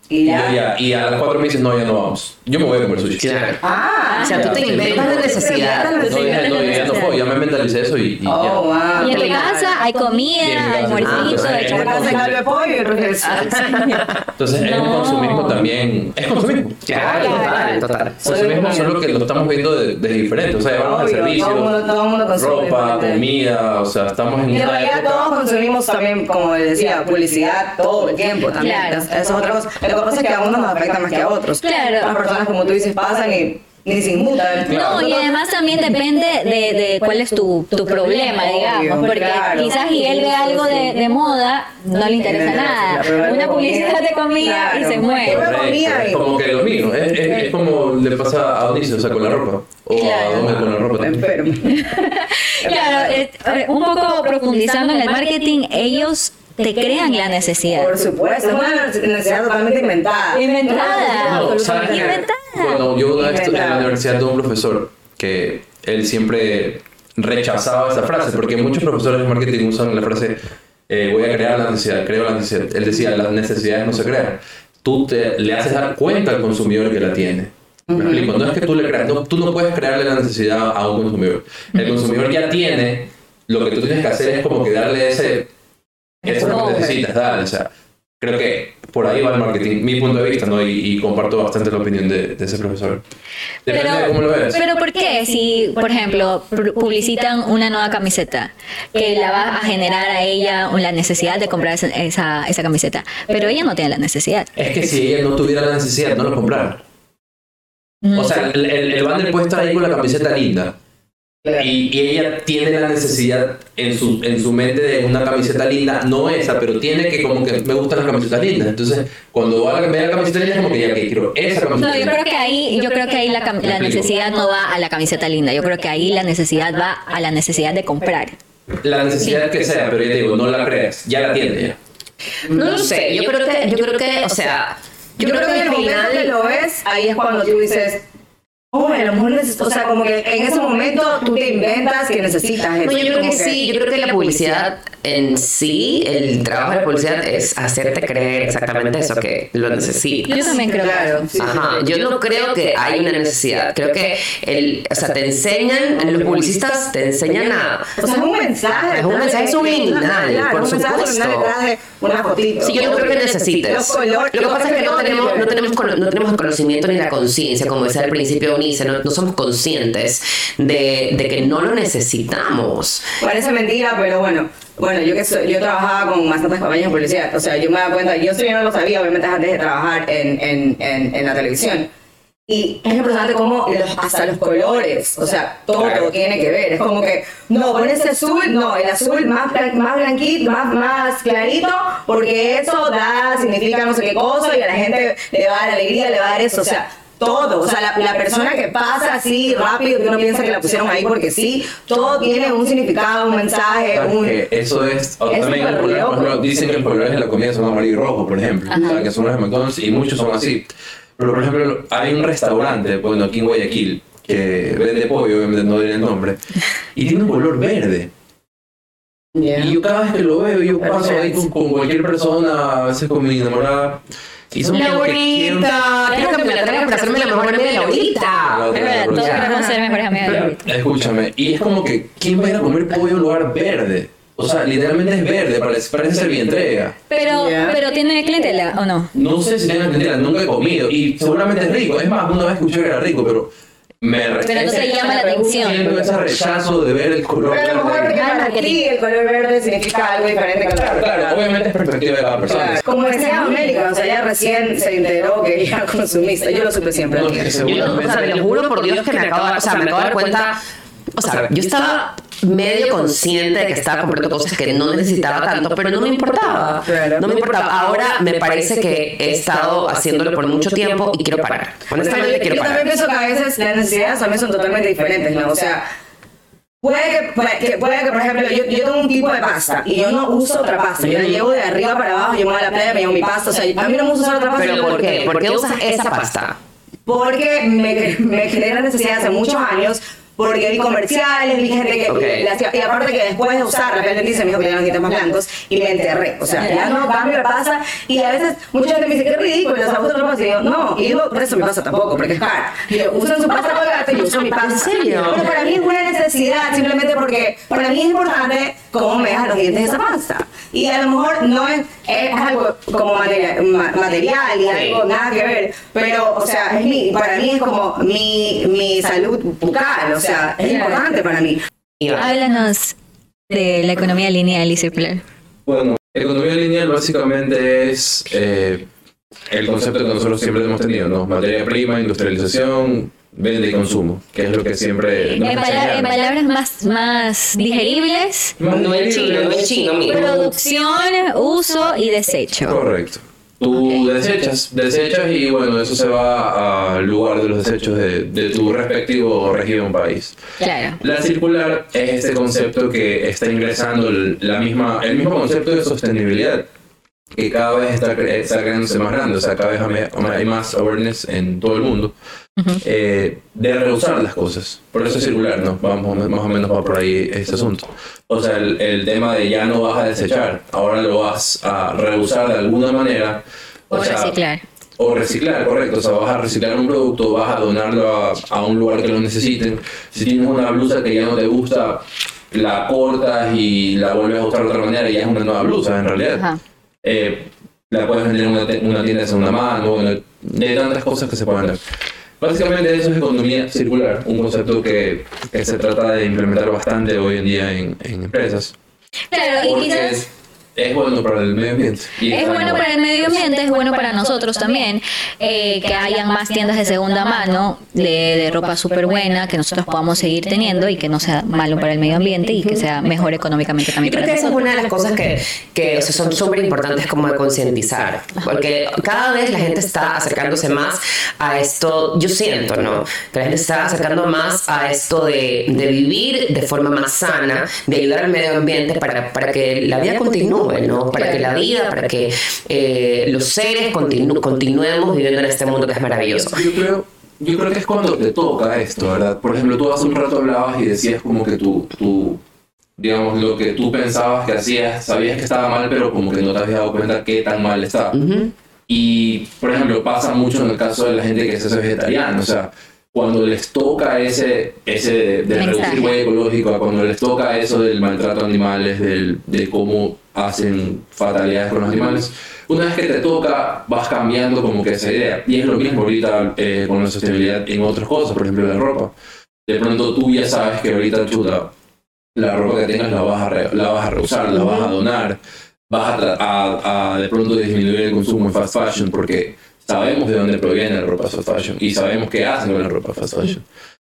Y Y, ya. ya- y a las cuatro me dicen, no, ya no vamos. Yo me voy a comer sushi. Claro. Ah, O sea, tú te Ya, inventas de necesidad. No, ya, no, ya no puedo, ya me mentalicé eso y, y ya. Oh, wow. Y en tu Claro. casa hay Y comida, mi casa. almuercito, Ah, hay pues, En casa pollo y otro que es- Entonces, el No. consumismo también es consumismo. Claro, total, total. Consumismo solo que lo estamos viendo de, de diferente. O sea, llevamos al servicio, ropa, comida, o sea, estamos en Y en una realidad todos consumimos también, como decía, publicidad todo el tiempo también. Claro. Eso es otra cosa. Lo que pasa es que a unos nos afecta más que a otros. Claro. Las personas, como tú dices, pasan y ni se inmutan. No, y además también depende de, de cuál es tu, tu problema, Obvio, digamos, porque claro. quizás y él ve algo de, de moda, no le interesa nada. Una publicidad de comida y se muere. Es y- como que lo mismo, es, es, es como le pasa a Donice, o sea, con la ropa. O Claro. a Dome con la ropa también. Claro, eh, eh, un poco profundizando en el marketing, ellos te crean la necesidad. Por supuesto, es una necesidad totalmente inventada. Inventada. No, ¿sabes qué? Inventada. Cuando yo una vez en la universidad tuve un profesor que él siempre rechazaba esa frase, porque muchos profesores de marketing usan la frase eh, voy a crear la necesidad, creo la necesidad. Él decía, las necesidades no se crean. Tú te, le haces dar cuenta al consumidor que la tiene. ¿Me explico? No es que tú le creas, no, tú no puedes crearle la necesidad a un consumidor. El consumidor ya tiene, lo que tú tienes que hacer es como que darle ese, eso Oh, que ok. necesitas dar. O sea, creo que por ahí va el marketing, mi punto de vista, ¿no? Y, y comparto bastante la opinión de, de ese profesor. Depende de cómo lo ves. pero ¿por qué? Si, por ejemplo, pu- publicitan una nueva camiseta que la va a generar a ella la necesidad de comprar esa, esa, esa camiseta, pero ella no tiene la necesidad. Es que si ella no tuviera la necesidad, no lo comprara. O sea, el, el, el banner puede estar ahí con la camiseta linda. Y, y ella tiene la necesidad en su, en su mente de una camiseta linda, no esa, pero tiene que como que me gustan las camisetas lindas. Entonces, cuando va a la, ve la camiseta linda, es como que ya que quiero esa camiseta No, yo linda. creo que ahí, yo creo que ahí la, la necesidad no va a la camiseta linda. Yo creo que ahí la necesidad va a la necesidad de comprar. La necesidad que sea, pero ya te digo, no la creas, ya la tiene ya. No lo sé, yo creo que, yo creo que, o sea, Yo creo que momento que lo ves, ahí es cuando tú dices, oh, a lo mejor necesito, o sea, como que en ese momento tú te inventas que necesitas eso. No, yo creo Como que sí, yo creo que la publicidad en sí, el trabajo de la publicidad es hacerte creer exactamente eso, que lo necesitas. Yo también creo. Claro, sí, Ajá, yo no creo que hay una necesidad. Creo que el, o sea, te enseñan, los publicistas te enseñan a. O sea, es un mensaje. Es un mensaje subliminal, por supuesto. una fotito. Sí, yo no creo que necesites. Los colores- Lo que pasa es que no tenemos, no tenemos, no tenemos el conocimiento ni la conciencia, como decía al principio Eunice, no, no somos conscientes de, de que no lo necesitamos. Parece mentira, pero bueno. Bueno, yo que soy, yo trabajaba con bastantes compañías de publicidad. O sea, yo me daba cuenta, yo yo no lo sabía, obviamente, antes de trabajar en, en, en, en la televisión. Y es impresionante cómo los- hasta los colores, o sea, todo Claro. tiene que ver. Es como que, no, pon ese azul, no, el azul más, más blanquito, más, más clarito, porque eso da, significa no sé qué cosa y a la gente le va a dar alegría, le va a dar eso. O sea, todo. O sea, la, la persona que pasa así rápido, que uno piensa que la pusieron ahí porque sí, todo tiene un significado, un mensaje, ¿Sabes un... Eso es. o Es también el ejemplo, dicen que los colores de la comida son amarillo y rojo, por ejemplo. O sea, que son los de McDonald's y muchos son así. Pero, por ejemplo, hay un restaurante, bueno, aquí en Guayaquil, que vende pollo, obviamente no diré el nombre, y tiene un color verde. Y yo cada vez que lo veo, yo paso ahí con, con cualquier persona, a veces con mi enamorada. Son como que quiero- que me la traigas para hacerme la mejor amiga de. La otra, Es verdad, la todos queremos ser mejores amigos de Laurita. Escúchame, y es como que, ¿quién va a ir a comer pollo en un lugar verde? O sea, literalmente es verde, parece, parece ser bien entrega. Pero, Ya. pero tiene clientela o no. No sé si tengan entendida, nunca he comido y seguramente es rico. Es más, una vez escuché que era rico, pero me Pero no te llama la atención. Siento ese rechazo de ver el color Pero a lo mejor porque verde. para ti el color verde significa algo diferente que Claro, claro, obviamente es perspectiva de cada persona. Claro. Como decía América, o sea, ella recién se enteró que era consumista. Yo lo supe siempre. No, es que Yo, no- o seguramente- sea, te lo juro por Dios que me acabo, de- o sea, me acabo de dar cuenta. O sea, yo estaba medio consciente de que estaba comprando cosas que no necesitaba tanto, pero no me importaba. No me importaba. Ahora me parece que he estado haciéndolo por mucho tiempo y quiero parar. Honestamente quiero yo también parar. pienso que a veces las necesidades también son totalmente diferentes, ¿no? O sea, puede que, puede que, puede que, por ejemplo, yo, yo tengo un tipo de pasta y yo no uso otra pasta. Yo la llevo de arriba para abajo, yo me voy a la playa, me llevo mi pasta. O sea, a mí no me gusta usar otra pasta. Pero ¿por qué? ¿Por qué usas esa pasta? Porque me, me genera necesidad hace muchos años porque vi comerciales, vi gente que Ok. le hacía, y aparte que después de usar la piel dice, me dijo que ya no quites más blancos, y me enterré, o sea, ya no cambio, me pasa, y a veces mucha gente me dice, qué ridículo, los abusos no pasa, y yo, no, y yo, por eso me pasa tampoco, porque es caro, y yo, usan su pasta colgate y yo uso mi pasta, ¿En serio? pero para mí es una necesidad, simplemente porque para mí es importante cómo me dejan los dientes esa pasta, y a lo mejor no es, es algo como materia- ma- material y algo nada que ver, pero, o sea, es mi, para mí es como mi, mi salud bucal, o sea, es importante para mí. Háblanos de la economía lineal y circular. Bueno, economía lineal básicamente es eh, el concepto que nosotros siempre hemos tenido, ¿no? Materia prima, industrialización, venta y consumo, que es lo que siempre nos En, pala- en palabras más, más digeribles, Más No es chino, no es chino, producción, uso y desecho. Correcto. Tú desechas, desechas y bueno, eso se va al lugar de los desechos de, de tu respectivo región país. Claro. La circular es este concepto que está ingresando el, la misma, el mismo concepto de sostenibilidad, que cada vez está, cre- está creándose más grande, o sea, cada vez hay más awareness en todo el mundo eh, de reusar las cosas. Por eso es circular, ¿no? Vamos, más o menos va por ahí este asunto. O sea, el, el tema de ya no vas a desechar, ahora lo vas a reusar de alguna manera. O sea, reciclar. o reciclar, correcto. O sea, vas a reciclar un producto, vas a donarlo a, a un lugar que lo necesiten. Si tienes una blusa que ya no te gusta, la cortas y la vuelves a usar de otra manera y ya es una nueva blusa en realidad. Eh, la puedes vender en una, una tienda de segunda mano, de de tantas cosas que se pueden vender. Básicamente eso es economía circular, un concepto que, que se trata de implementar bastante hoy en día en, en empresas. Claro, y quizás es, es bueno para el medio ambiente. y es bueno en- para el medio ambiente, es bueno para nosotros también, eh, que hayan más tiendas de segunda mano de, de ropa súper buena, que nosotros podamos seguir teniendo y que no sea malo para el medio ambiente y que sea mejor económicamente Yo también creo para que esa es nosotros. una de las cosas que, que o sea, son súper importantes como de concientizar, porque cada vez la gente está acercándose más a esto, yo siento, ¿no? Que la gente está acercando más a esto de, de vivir de forma más sana, de ayudar al medio ambiente para, para que la vida continúe, ¿no? Para que la vida, para que eh, los seres continu- continuemos viviendo en este mundo que es maravilloso. Yo creo, yo creo que es cuando te toca esto, ¿verdad? Por ejemplo, tú hace un rato hablabas y decías como que tú, tú, digamos, lo que tú pensabas que hacías, sabías que estaba mal, pero como que no te habías dado cuenta qué tan mal estaba. Y, por ejemplo, pasa mucho en el caso de la gente que se hace vegetariana, o sea, cuando les toca ese, ese de, de reducir huella ecológica, cuando les toca eso del maltrato a animales, del, de cómo hacen fatalidades con los animales, una vez que te toca, vas cambiando como que esa idea. Y es lo mismo ahorita eh, con la sostenibilidad en otras cosas, por ejemplo, la ropa. De pronto tú ya sabes que ahorita, chuta, la ropa que tengas la vas a, re- la vas a reusar, la vas a donar, vas a, a, a de pronto disminuir el consumo en fast fashion porque sabemos de dónde proviene la ropa fast fashion y sabemos qué hacen con la ropa fast fashion.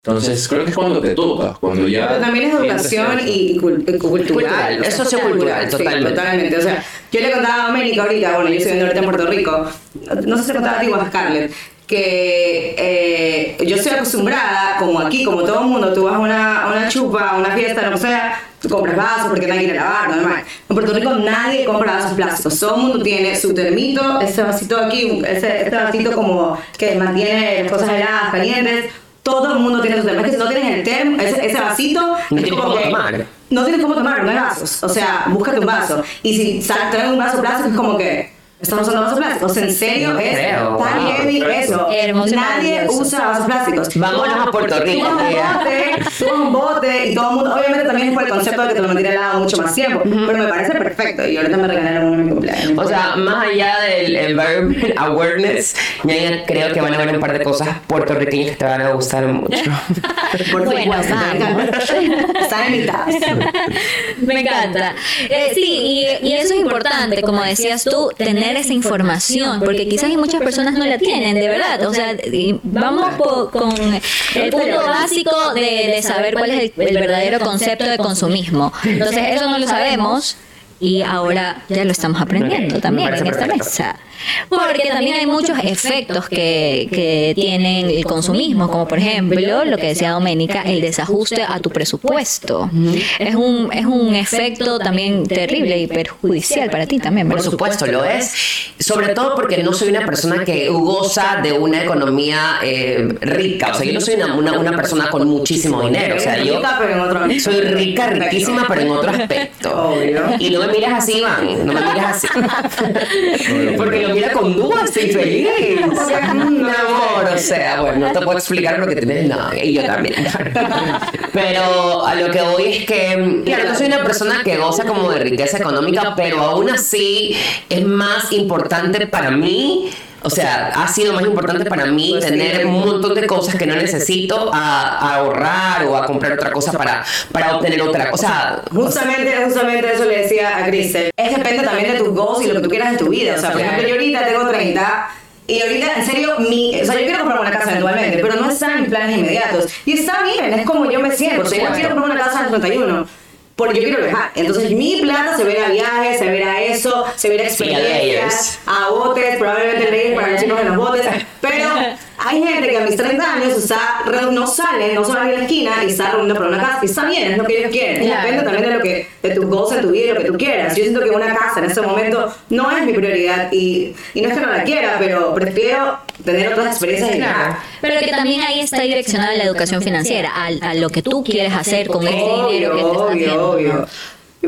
Entonces, creo que es cuando te toca, cuando ya... Pero también es educación y, y cul- y cultural. Cultural, o es sociocultural, totalmente. totalmente. O sea, yo le contaba a América ahorita, bueno, yo estoy viviendo ahorita en Puerto Rico, no sé si le contaba a ti o a Scarlett, que eh, yo estoy acostumbrada, como aquí, como todo el mundo, tú vas a una, a una chupa, a una fiesta, lo que sea, tú compras vasos porque nadie quiere lavar, normal. En Puerto Rico nadie compra vasos plásticos, todo el mundo tiene su termito, ese vasito aquí, ese, este vasito como que mantiene las cosas heladas, calientes. Todo el mundo tiene su termo. Es que si no tienes el termo, ese, ese vasito, No es tienes como cómo que- tomar. no tienes cómo tomar, no hay vasos. O sea, búscate un vaso. Y si traes un vaso plástico, es como que. Estamos usando vasos plásticos. En serio, es creo, tan wow. heavy eso. Hermoso Nadie usa vasos plásticos. Vámonos a Puerto Rico, Tú un bote, un bote y todo el mundo. Obviamente también es por el concepto de que te lo mantiene helado mucho más tiempo. Pero me parece perfecto. Y ahorita me regalaron uno en mi cumpleaños. O sea, más allá del environment awareness, ya creo que van a haber un par de cosas puertorriqueñas que te van a gustar mucho. por Bueno. Están invitadas. Me encanta. Eh, sí, y, y eso es importante, como decías tú, tener esa información, porque quizás hay muchas personas no la tienen, de verdad. O sea, vamos con el punto básico de, de saber cuál es el, el verdadero concepto de consumismo. Entonces, eso no lo sabemos y ahora ya lo estamos aprendiendo también en esta perfecto. mesa. Porque también hay muchos efectos que, que tienen el consumismo, como por ejemplo lo que decía Doménica, el desajuste a tu presupuesto. Es un, es un efecto también terrible y perjudicial para ti también, Por ¿verdad? supuesto, lo es. Sobre todo porque no soy una persona que goza de una economía eh, rica. O sea, yo no soy una, una, una persona con muchísimo dinero. O sea, yo soy rica, riquísima, pero en otro aspecto. Obvio. Y no me miras así, Iván. No me miras así. Porque lo mira con duda, estoy feliz. Amor, o sea, bueno, no te puedo explicar lo que tienes nada. Y yo también. Pero a lo que voy es que, claro, no soy una persona que goza como de riqueza económica, pero aún así es más importante para mí. O sea, ha sido más importante para mí tener un montón de cosas que no necesito a, a ahorrar o a comprar otra cosa para, para obtener otra cosa. Justamente, justamente eso le decía a Cristel. Es depende también de tus goals y lo que tú quieras en tu vida. O sea, por ejemplo, yo ahorita tengo 30 y ahorita, en serio, mi, o sea, yo quiero comprar una casa eventualmente, pero no está en mis planes inmediatos. Y está bien, es como yo me siento. O sea, yo quiero comprar una casa en el 31. Porque yo quiero viajar. Entonces, mi plata se verá a viajes, se verá a eso, se verá a experiencias, a botes, probablemente leyes para los chicos en los botes. Pero hay gente que a mis 30 años está, no sale, no sale a la esquina y está reuniendo para una casa. Y está bien, es lo que ellos quieren. Claro. Depende también de lo que, de tus goals en tu vida y lo que tú quieras. Yo siento que una casa en este momento no es mi prioridad y, y no es que no la quiera, pero prefiero tener otras experiencias y viajar. Pero que también ahí está direccionada la educación financiera, a, a lo que tú quieres hacer con ese dinero que te está obvio, obvio.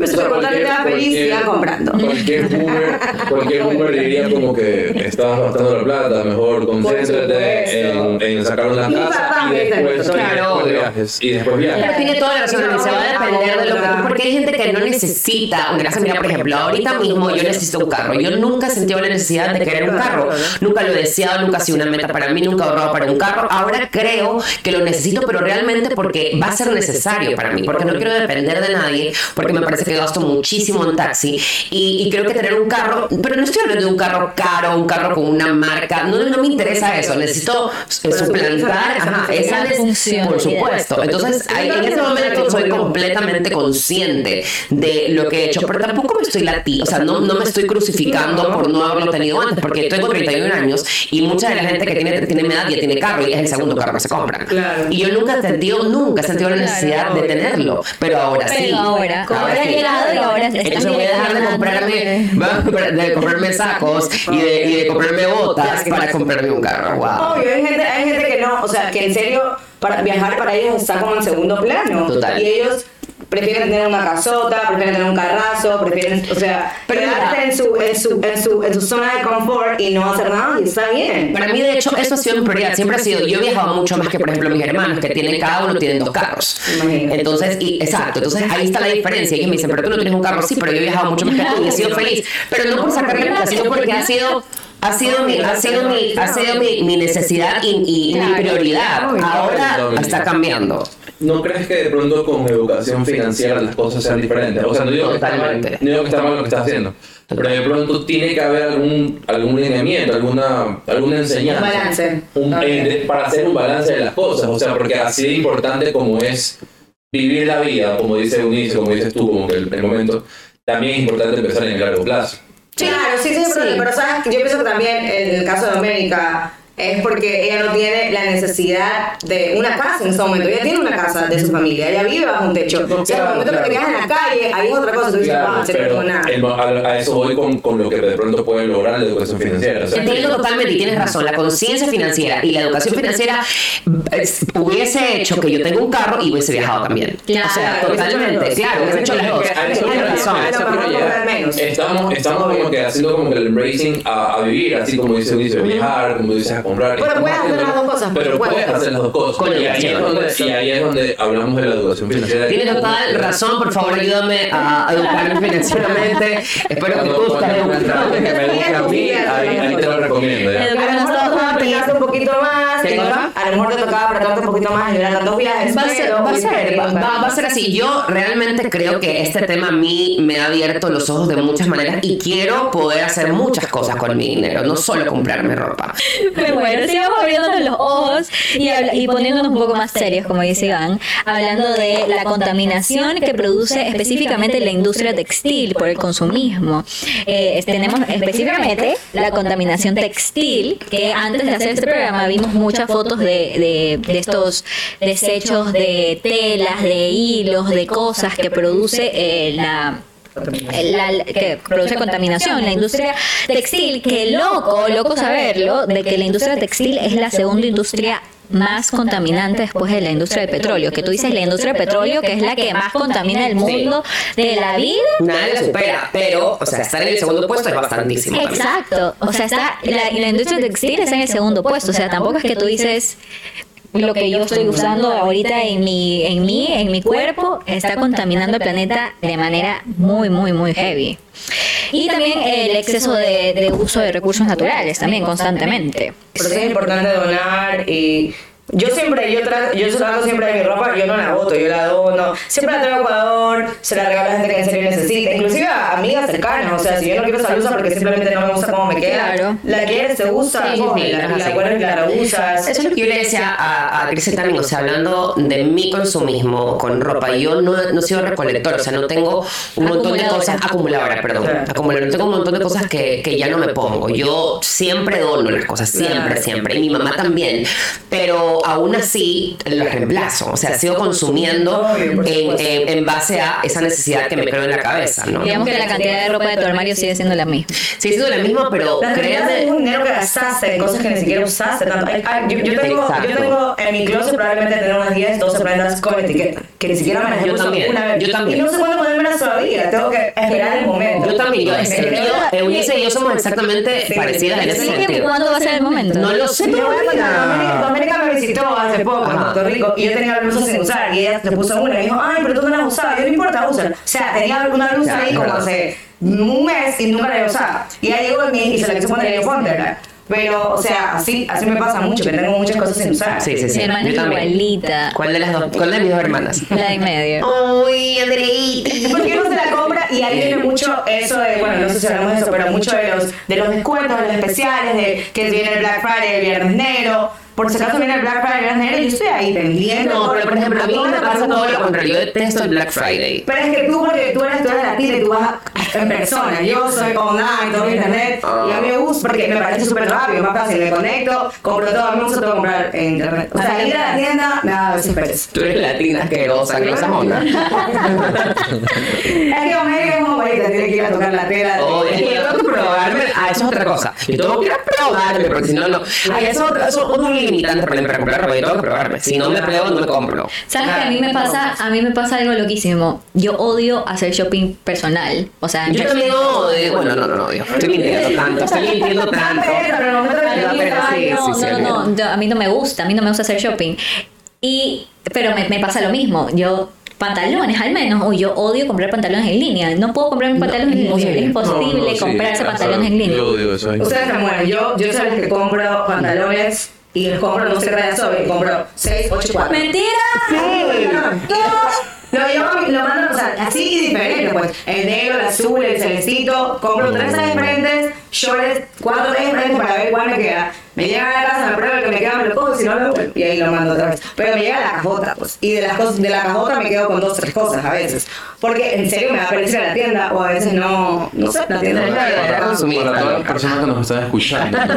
Yo pensé y iba comprando. Cualquier boomer, cualquier boomer diría como que estás gastando la plata, mejor concéntrate en, sacar una Mi casa y después, eso. y Claro, después viajes. Y después viajes. Pero tiene toda la razón, Dani, se va a depender de lo que porque hay gente que no necesita una casa. Mira, por ejemplo, ahorita mismo yo necesito un carro. Yo nunca he sentido la necesidad de querer un carro. Nunca lo he deseado, nunca ha sido una meta para mí, nunca he ahorrado para un carro. Ahora creo que lo necesito, pero realmente porque va a ser necesario para mí, porque no quiero depender de nadie, porque me parece que gasto muchísimo en taxi y, y creo que tener un carro, pero no estoy hablando de un carro caro, un carro con una marca, no, no me interesa eso. Necesito suplantar ajá, esa necesidad, Función. por supuesto. Entonces, ahí, en ese momento soy completamente consciente de lo que he hecho, pero tampoco me estoy lati, o sea, no, no me estoy crucificando por no haberlo tenido antes, porque tengo 31 años y mucha de la gente que tiene, tiene mi edad ya tiene carro y es el segundo carro que se compra. Claro. Y yo nunca he sentido, nunca he sentido la necesidad de tenerlo, pero ahora sí. Pero ahora, ahora y ahora Entonces voy a dejar de comprarme, de comprarme sacos y de, y de comprarme botas para comprarme un carro. Wow. Obvio, hay gente, hay gente que no, o sea, que en serio, para viajar para ellos está como en segundo plano. Total. Y ellos prefieren tener una casota, prefieren tener un carrazo, prefieren, o sea, quedarse en su, en, su, en, su, en su zona de confort y no hacer nada y está bien. Para mí, de hecho, eso ha sido mi prioridad. Siempre ha sido. Yo he viajado mucho más que, por ejemplo, mis hermanos, que tienen cada uno tienen dos carros. Imagínate. Entonces, y, exacto. Entonces, ahí está la diferencia. Ellos me dicen, pero tú no tienes un carro. Sí, pero yo he viajado mucho más que tú y he sido feliz. Pero no por sacarle plata, sino porque ha sido. Ha sido mi, ha sido mi, ha sido mi, mi necesidad y, y mi prioridad. Ahora está cambiando. ¿No crees que de pronto con educación financiera las cosas sean diferentes? O sea, no digo que está mal, no digo que está mal lo que estás haciendo, pero de pronto tiene que haber algún, algún lineamiento, alguna, alguna enseñanza. Un balance. Un- Ok. eh, de- para hacer un balance de las cosas. O sea, porque así de importante como es vivir la vida, como dice Eunice, como dices tú, como que el, el momento, también es importante empezar en el largo plazo. Claro, sí, sí, pero, pero sabes, que yo pienso que también en el caso de América es porque ella no tiene la necesidad de una casa en ese momento. Ella tiene una casa de su familia, ella vive bajo un techo. O sea, en el momento que te quedas en la calle, ahí es otra cosa. Tú dices, Claro, "Ah, no pero nada. el- a, a eso voy con, con lo que de pronto puede lograr la educación financiera. O sea, Entiendo totalmente y tienes razón. La conciencia financiera y la educación financiera es- hubiese hecho que yo tenga un carro y hubiese viajado también. o sea, Claro, totalmente. Claro, hubiese hecho las dos. Estamos, estamos como que haciendo como que el embracing a, a vivir, así como dice Ulises, viajar, como dices, comprar. Pero puedes hacer las dos cosas, Pero puedes. puedes hacer las dos cosas. Con y, ahí es donde, y ahí es donde hablamos de la educación financiera. Tienes total razón, por favor ayúdame a educarme financieramente. Espero que tú encuentres algo que me a mí, ahí, ahí te lo recomiendo. ya. A aplicarse un poquito más a lo mejor te tocaba apretarte un poquito más y no eran tantos viajes. Va a, ser, va, a ser, va, va- a ser así. Yo realmente creo que este tema a mí me ha abierto los ojos de muchas maneras y quiero poder hacer muchas cosas con mi dinero, no solo comprarme ropa. Pero bueno, sigamos abriéndonos los ojos y, y poniéndonos un poco más serios, como dice Iván, hablando de la contaminación que produce específicamente la industria textil por el consumismo. Eh, tenemos específicamente la contaminación textil, que antes de hacer este programa vimos muchas fotos de, de- de estos desechos de telas, de hilos, de cosas que produce eh, la la- que produce contaminación, la industria textil, que loco, loco saberlo, de que la industria textil es la segunda industria más contaminante después de la industria del petróleo, que tú dices la industria del petróleo que es la que más contamina el mundo de la vida. Nadie la supera, pero, o sea, estar en el segundo puesto es bastantísimo. también. Exacto, o sea, está la, la industria textil está en el segundo puesto, o sea, tampoco es que tú dices lo que yo estoy usando ahorita en mi en mí, en mi cuerpo está contaminando el planeta de manera muy muy muy heavy. Y también el exceso de, de uso de recursos naturales también constantemente. Por eso es importante donar y yo siempre, yo, tra yo trato siempre de mi ropa, yo no la boto, yo la dono. Siempre la traigo a Ecuador, se la regalo a gente que en serio necesita, inclusive a amigas cercanas, o sea, si yo no quiero usa porque simplemente no me gusta cómo me queda, Claro. la quieres, se usa, Sí, es la vuelves y la reusas. Eso es lo que yo le decía a, a Cris también, o sea, hablando de mi consumismo con ropa, yo no, no soy recolector, o sea, no tengo un montón de cosas, acumuladora, perdón, Claro. acumuladora, tengo un montón de cosas que, que ya no me pongo, yo siempre dono las cosas, siempre, Claro. siempre, y mi mamá también, pero aún así las reemplazo, o sea, sigo consumiendo en, en- en base a esa necesidad que me creo en la cabeza, ¿no? Digamos que la cantidad de ropa de tu armario sigue siendo la misma. Sí, sido la misma, pero realidad es un dinero que gastaste en cosas que ni siquiera usaste. Tanto. Ay, ay, Yo, yo tengo, yo tengo en mi closet probablemente tener unas 10, 12 prendas con etiqueta, que ni siquiera me las Yo también, una vez. yo también. Y no sé cuándo ponérmelas todavía, tengo que esperar el momento. Yo también, yo, es que yo, Eunice y yo somos exactamente Sí. parecidas en ese sentido. ¿cuándo va a ser el momento? No lo sé Yo voy a contar, Doménica, todavía. Doménica me visitó hace poco en. Puerto Rico y yo tenía blusas sin usar y ella se puso una y me dijo, ay, pero tú no las usabas. Yo no importa, úsala. O sea, tenía una blusa ahí como hace un mes y nunca la había usado. Y ella llegó y, me, y se la quiso poner y yo, póntela. Pero, o sea, así, así me pasa mucho, que tengo muchas cosas sin usar. Sí, sí, sí. Mi hermana Yo es también. igualita. ¿Cuál de las dos? ¿Cuál de mis dos hermanas? La de medio. Uy, Andreita. Porque uno se la compra y ahí viene mucho eso de, bueno, no sé si hablamos de eso, pero mucho de los, de los descuentos, de los especiales, de que viene el Black Friday, el Viernes Negro. Por si acaso viene el Black Friday, Negro, y yo estoy ahí pendiente. No, pero por ejemplo, a mí me pasa todo lo contrario. Yo detesto el Black Friday. Pero es que tú, porque tú eres, tú eres la tía y tú vas en persona. Yo soy online, todo internet. Y a mí me gusta porque me parece súper rápido, más fácil. Me conecto, compro todo. A mí me gusta todo comprar en internet. O sea, ir a la tienda me da a veces pereza. Tú eres latina asquerosa, que no onda. Es que Omega es muy bonita, tiene que ir a tocar la tela. Es que yo tengo que probarme. Ah, eso es otra cosa. Yo tengo que ir a probarme, porque si no, no. Ay, eso es otro- es un limitante para para comprar ropa. Yo tengo que probarme. Si no me pruebo, no me compro. ¿Sabes que a mí me pasa, a mí me pasa algo loquísimo? Yo odio hacer shopping personal. O sea, Yo también odio. Bueno, no, no, no odio. Estoy mintiendo tanto. Estoy mintiendo tanto. No, no, no, a mí no me gusta, a mí no me gusta hacer shopping. Y, pero me, me pasa lo mismo. Yo pantalones al menos, o yo odio comprar pantalones en línea. No puedo comprar mis pantalones en línea. Es imposible No, no, sí, comprarse claro, pantalones en línea. Yo digo eso. Ustedes se mueren. Yo, yo la que compro pantalones y los compro, no sé qué talla soy, compro 6, 8, 4. ¡Mentira! Lo llevo, lo mando, o sea, así diferente, pues. El negro, el azul, el celestito. Compro tres diferentes, shorts, cuatro diferentes para ver cuál me queda. Me llega a la casa, me pruebo el que me queda, me lo cojo, si no lo devuelvo. Y ahí lo mando otra vez. Pero me llega la cajota, pues. Y de, las cosas, de la cajota me quedo con dos, tres cosas a veces. Porque en serio me da pereza ir a la tienda, o a veces no, no sé, la tienda. Para- consumista, Para todas las personas que nos están escuchando.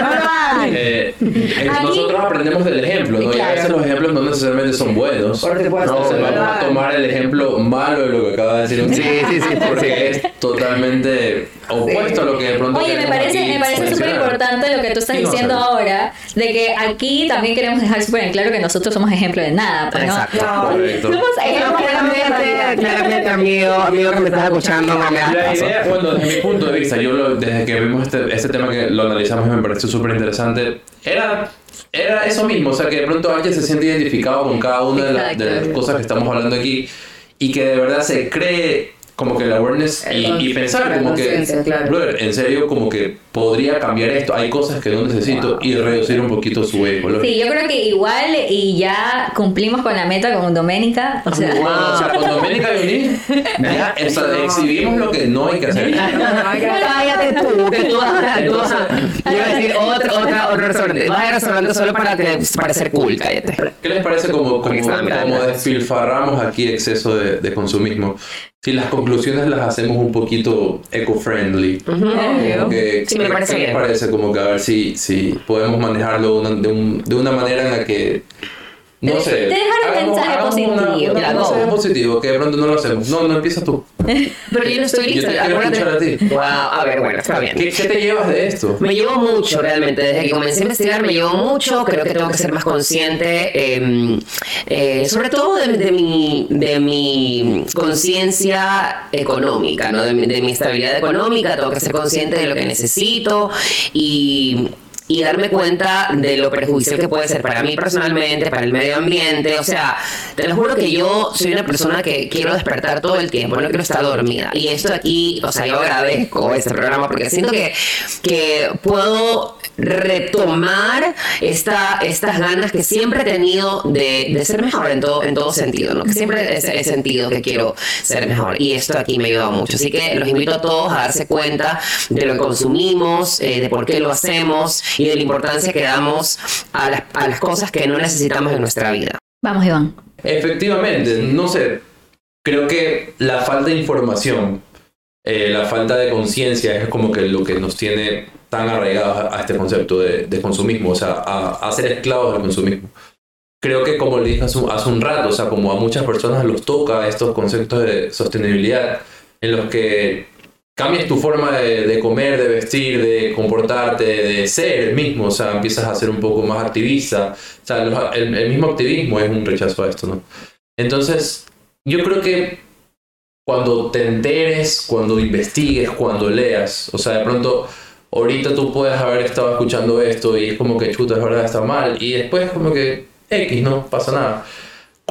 Eh, eh, nosotros aprendemos del ejemplo, ¿no? Y a veces los ejemplos no necesariamente son buenos. Por supuesto. No, vamos a tomar el ejemplo malo de lo que acaba de decir un Sí, sí, sí, porque es totalmente opuesto a lo que de pronto Oye, me parece, aquí me parece súper importante lo que tú estás Sí, no, diciendo sea, ahora, de que aquí también queremos dejar súper en claro que nosotros somos ejemplo de nada, pues, ¿no? Exacto. No. Correcto. Somos ejemplo Claramente, claramente, amigo, amigo que me estás escuchando, no me hagas La caso. idea, bueno, desde mi punto de vista, yo lo- desde que vimos este, este tema que lo analizamos me pareció súper interesante, era, era eso mismo, o sea que de pronto alguien se siente identificado con cada una de, la- de las cosas que estamos hablando aquí y que de verdad se cree como que el awareness y, El- y pensar como que, conciencia, claro. brother, en serio, como que podría cambiar esto. Hay cosas que no necesito y reducir un poquito su huevo. Sí, yo creo que igual y ya cumplimos con la meta con Doménica. O sea, O sea, con Doménica y O'Neill, ya o sea, exhibimos lo que no hay que hacer. Cállate tú, que tú vas a, tú vas a, yo iba a decir otro, otra, otro restaurante. Vas a ir restaurante solo para que parecer cool, cállate. ¿Qué les parece como, como, como despilfarramos aquí exceso de, de consumismo? Si las conclusiones las hacemos un poquito eco-friendly. Como que- Sí, me parece ¿qué les bien. parece? Como que a ver si, si podemos manejarlo una- de, un- de una manera en la que. No sé. de dejar un mensaje positivo. un no. mensaje positivo, que de pronto no lo hacemos. No, no empieza tú. Pero yo no estoy Yo lista. te quiero escuchar a ti. Wow, a ver, bueno, está bien. ¿Qué, qué te llevas de esto? Me llevo mucho realmente, desde que comencé a investigar me llevo mucho, creo que tengo que ser más consciente, eh, eh, sobre todo de, de mi, de mi conciencia económica, ¿no? de, mi, de mi estabilidad económica, tengo que ser consciente de lo que necesito y... Y darme cuenta de lo perjudicial que puede ser para mí personalmente, para el medio ambiente. O sea, te lo juro que yo soy una persona que quiero despertar todo el tiempo, no quiero estar dormida. Y esto aquí, o sea, yo agradezco este programa porque siento que, que puedo retomar esta, estas ganas que siempre he tenido de, de ser mejor en todo, en todo sentido, ¿no? Que siempre he, he sentido que quiero ser mejor y esto aquí me ayuda mucho. Así que los invito a todos a darse cuenta de lo que consumimos, eh, de por qué lo hacemos y de la importancia que damos a las, a las cosas que no necesitamos en nuestra vida. vamos, Iván. Efectivamente, no sé. Creo que la falta de información, eh, la falta de conciencia es como que lo que nos tiene tan arraigados a, este concepto de, de consumismo, o sea, a, a ser esclavos del consumismo. Creo que como le dije hace un, hace un rato, o sea, como a muchas personas los toca estos conceptos de sostenibilidad, en los que cambias tu forma de, comer, de vestir, de comportarte, de ser mismo, o sea, empiezas a ser un poco más activista, o sea, el, el mismo activismo es un rechazo a esto, ¿no? Entonces, yo creo que cuando te enteres, cuando investigues, cuando leas, o sea, de pronto, ahorita tú puedes haber estado escuchando esto y es como que chuta, es verdad, está mal, y después como que X, no pasa nada.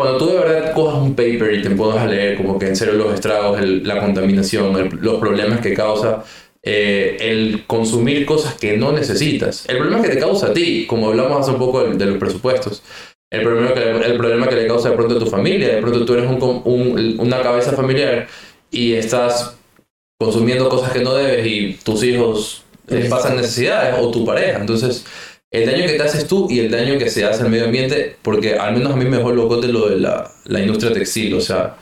Cuando tú de verdad cojas un paper y te a leer como que en serio los estragos, el- la contaminación, el- los problemas que causa eh, el consumir cosas que no necesitas, el problema que te causa a ti, como hablamos hace un poco de, de los presupuestos, el problema, que, el problema que le causa de pronto a tu familia, de pronto tú eres un, un- una cabeza familiar y estás consumiendo cosas que no debes y tus hijos eh, pasan necesidades o tu pareja. Entonces, el daño que te haces tú y el daño que se hace al medio ambiente, porque al menos a mí me dejó loco de lo de la, la industria textil, o sea,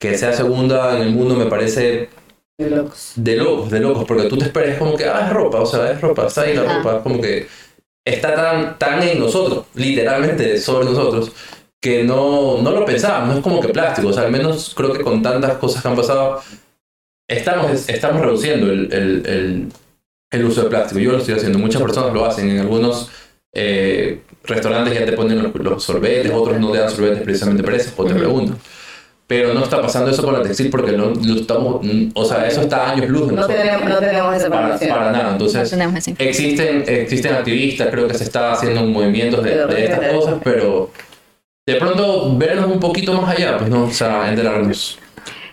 que sea segunda en el mundo me parece De locos. de locos, de locos, porque tú te esperas como que, ah, es ropa, o sea, es ropa, está ahí la Ajá. ropa, como que está tan, tan en nosotros, literalmente sobre nosotros, que no, no lo pensábamos, no es como que plástico, o sea, al menos creo que con tantas cosas que han pasado, estamos, estamos reduciendo el, el, el, el uso de plástico. Yo lo estoy haciendo, muchas personas lo hacen, en algunos eh, restaurantes ya te ponen los, los sorbetes, otros no te dan sorbetes precisamente para eso, o te pregunto. Pero no está pasando eso con la textil porque no lo estamos, mm, o sea, eso está a años luz No nosotros. tenemos, no tenemos esa Para, información. para nada, entonces existen, existen activistas, creo que se está haciendo movimientos de, de estas cosas, pero de pronto vernos un poquito más allá, pues no, o sea, enterarnos.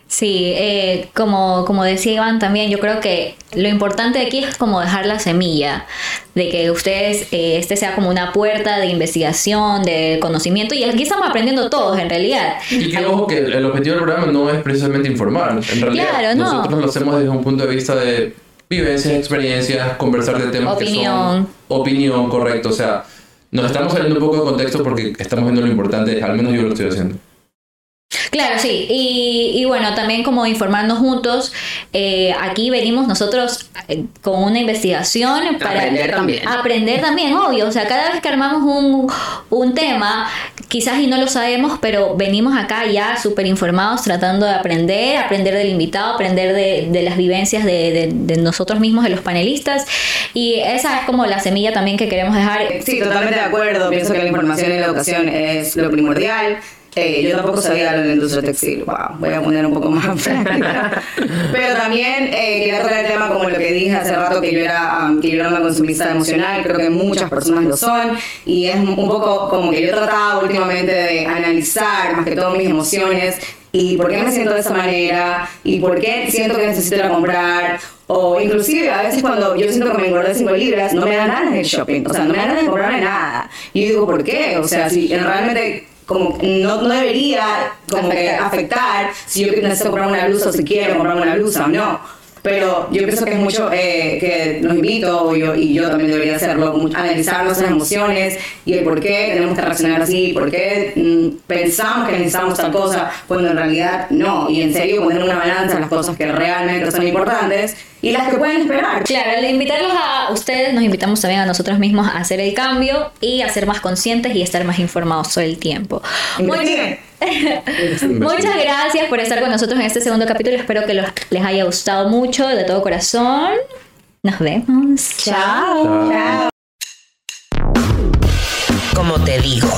Sí, eh, como, como decía Iván también, yo creo que lo importante aquí es como dejar la semilla, de que ustedes, eh, este sea como una puerta de investigación, de conocimiento, y aquí estamos aprendiendo todos en realidad. Y que ojo que el objetivo del programa no es precisamente informar, en realidad Claro, no. nosotros lo hacemos desde un punto de vista de vivencias, experiencias, conversar de temas que Opinión. son opinión, correcto, o sea, nos estamos saliendo un poco de contexto porque estamos viendo lo importante, al menos yo lo estoy haciendo. Claro, sí. Y, y bueno, también como informarnos juntos, eh, aquí venimos nosotros eh, con una investigación para Aprender también. Aprender también, obvio. O sea, cada vez que armamos un, un tema, quizás y no lo sabemos, pero venimos acá ya súper informados tratando de aprender, aprender del invitado, aprender de, de las vivencias de, de- de nosotros mismos, de los panelistas. Y esa es como la semilla también que queremos dejar. Sí, totalmente de acuerdo. Pienso que la información y la educación es lo primordial. Eh, yo tampoco sabía lo de la industria textil. Wow, voy a poner un poco más práctica. Pero también eh, quería tocar el tema como lo que dije hace rato, que yo era, um, que yo era una consumista emocional. Creo que muchas personas lo son. Y es un poco como que yo he tratado últimamente de analizar más que todo mis emociones y por qué me siento de esa manera y por qué siento que necesito ir a comprar o inclusive a veces cuando yo siento que me engordé 5 libras no me da ganas de shopping, o sea, no me da ganas de comprarme nada. Y yo digo, ¿por qué? O sea, si realmente como no, no debería como que afectar si yo necesito comprar una blusa o si quiero comprarme una blusa o no. Pero yo pienso que es mucho eh, que los invito, yo, y yo también debería hacerlo, analizar nuestras emociones y el por qué tenemos que reaccionar así, por qué mm, pensamos que necesitamos tal cosa, cuando en realidad no. Y en serio poner una balanza las cosas que realmente son importantes y las que pueden esperar. Claro, al invitarlos a ustedes, nos invitamos también a nosotros mismos a hacer el cambio y a ser más conscientes y estar más informados todo el tiempo. Muy bien. Muchas gracias por estar con nosotros en este segundo capítulo. Espero que les haya gustado mucho, de todo corazón. Nos vemos. Chao. Chao. Como te digo.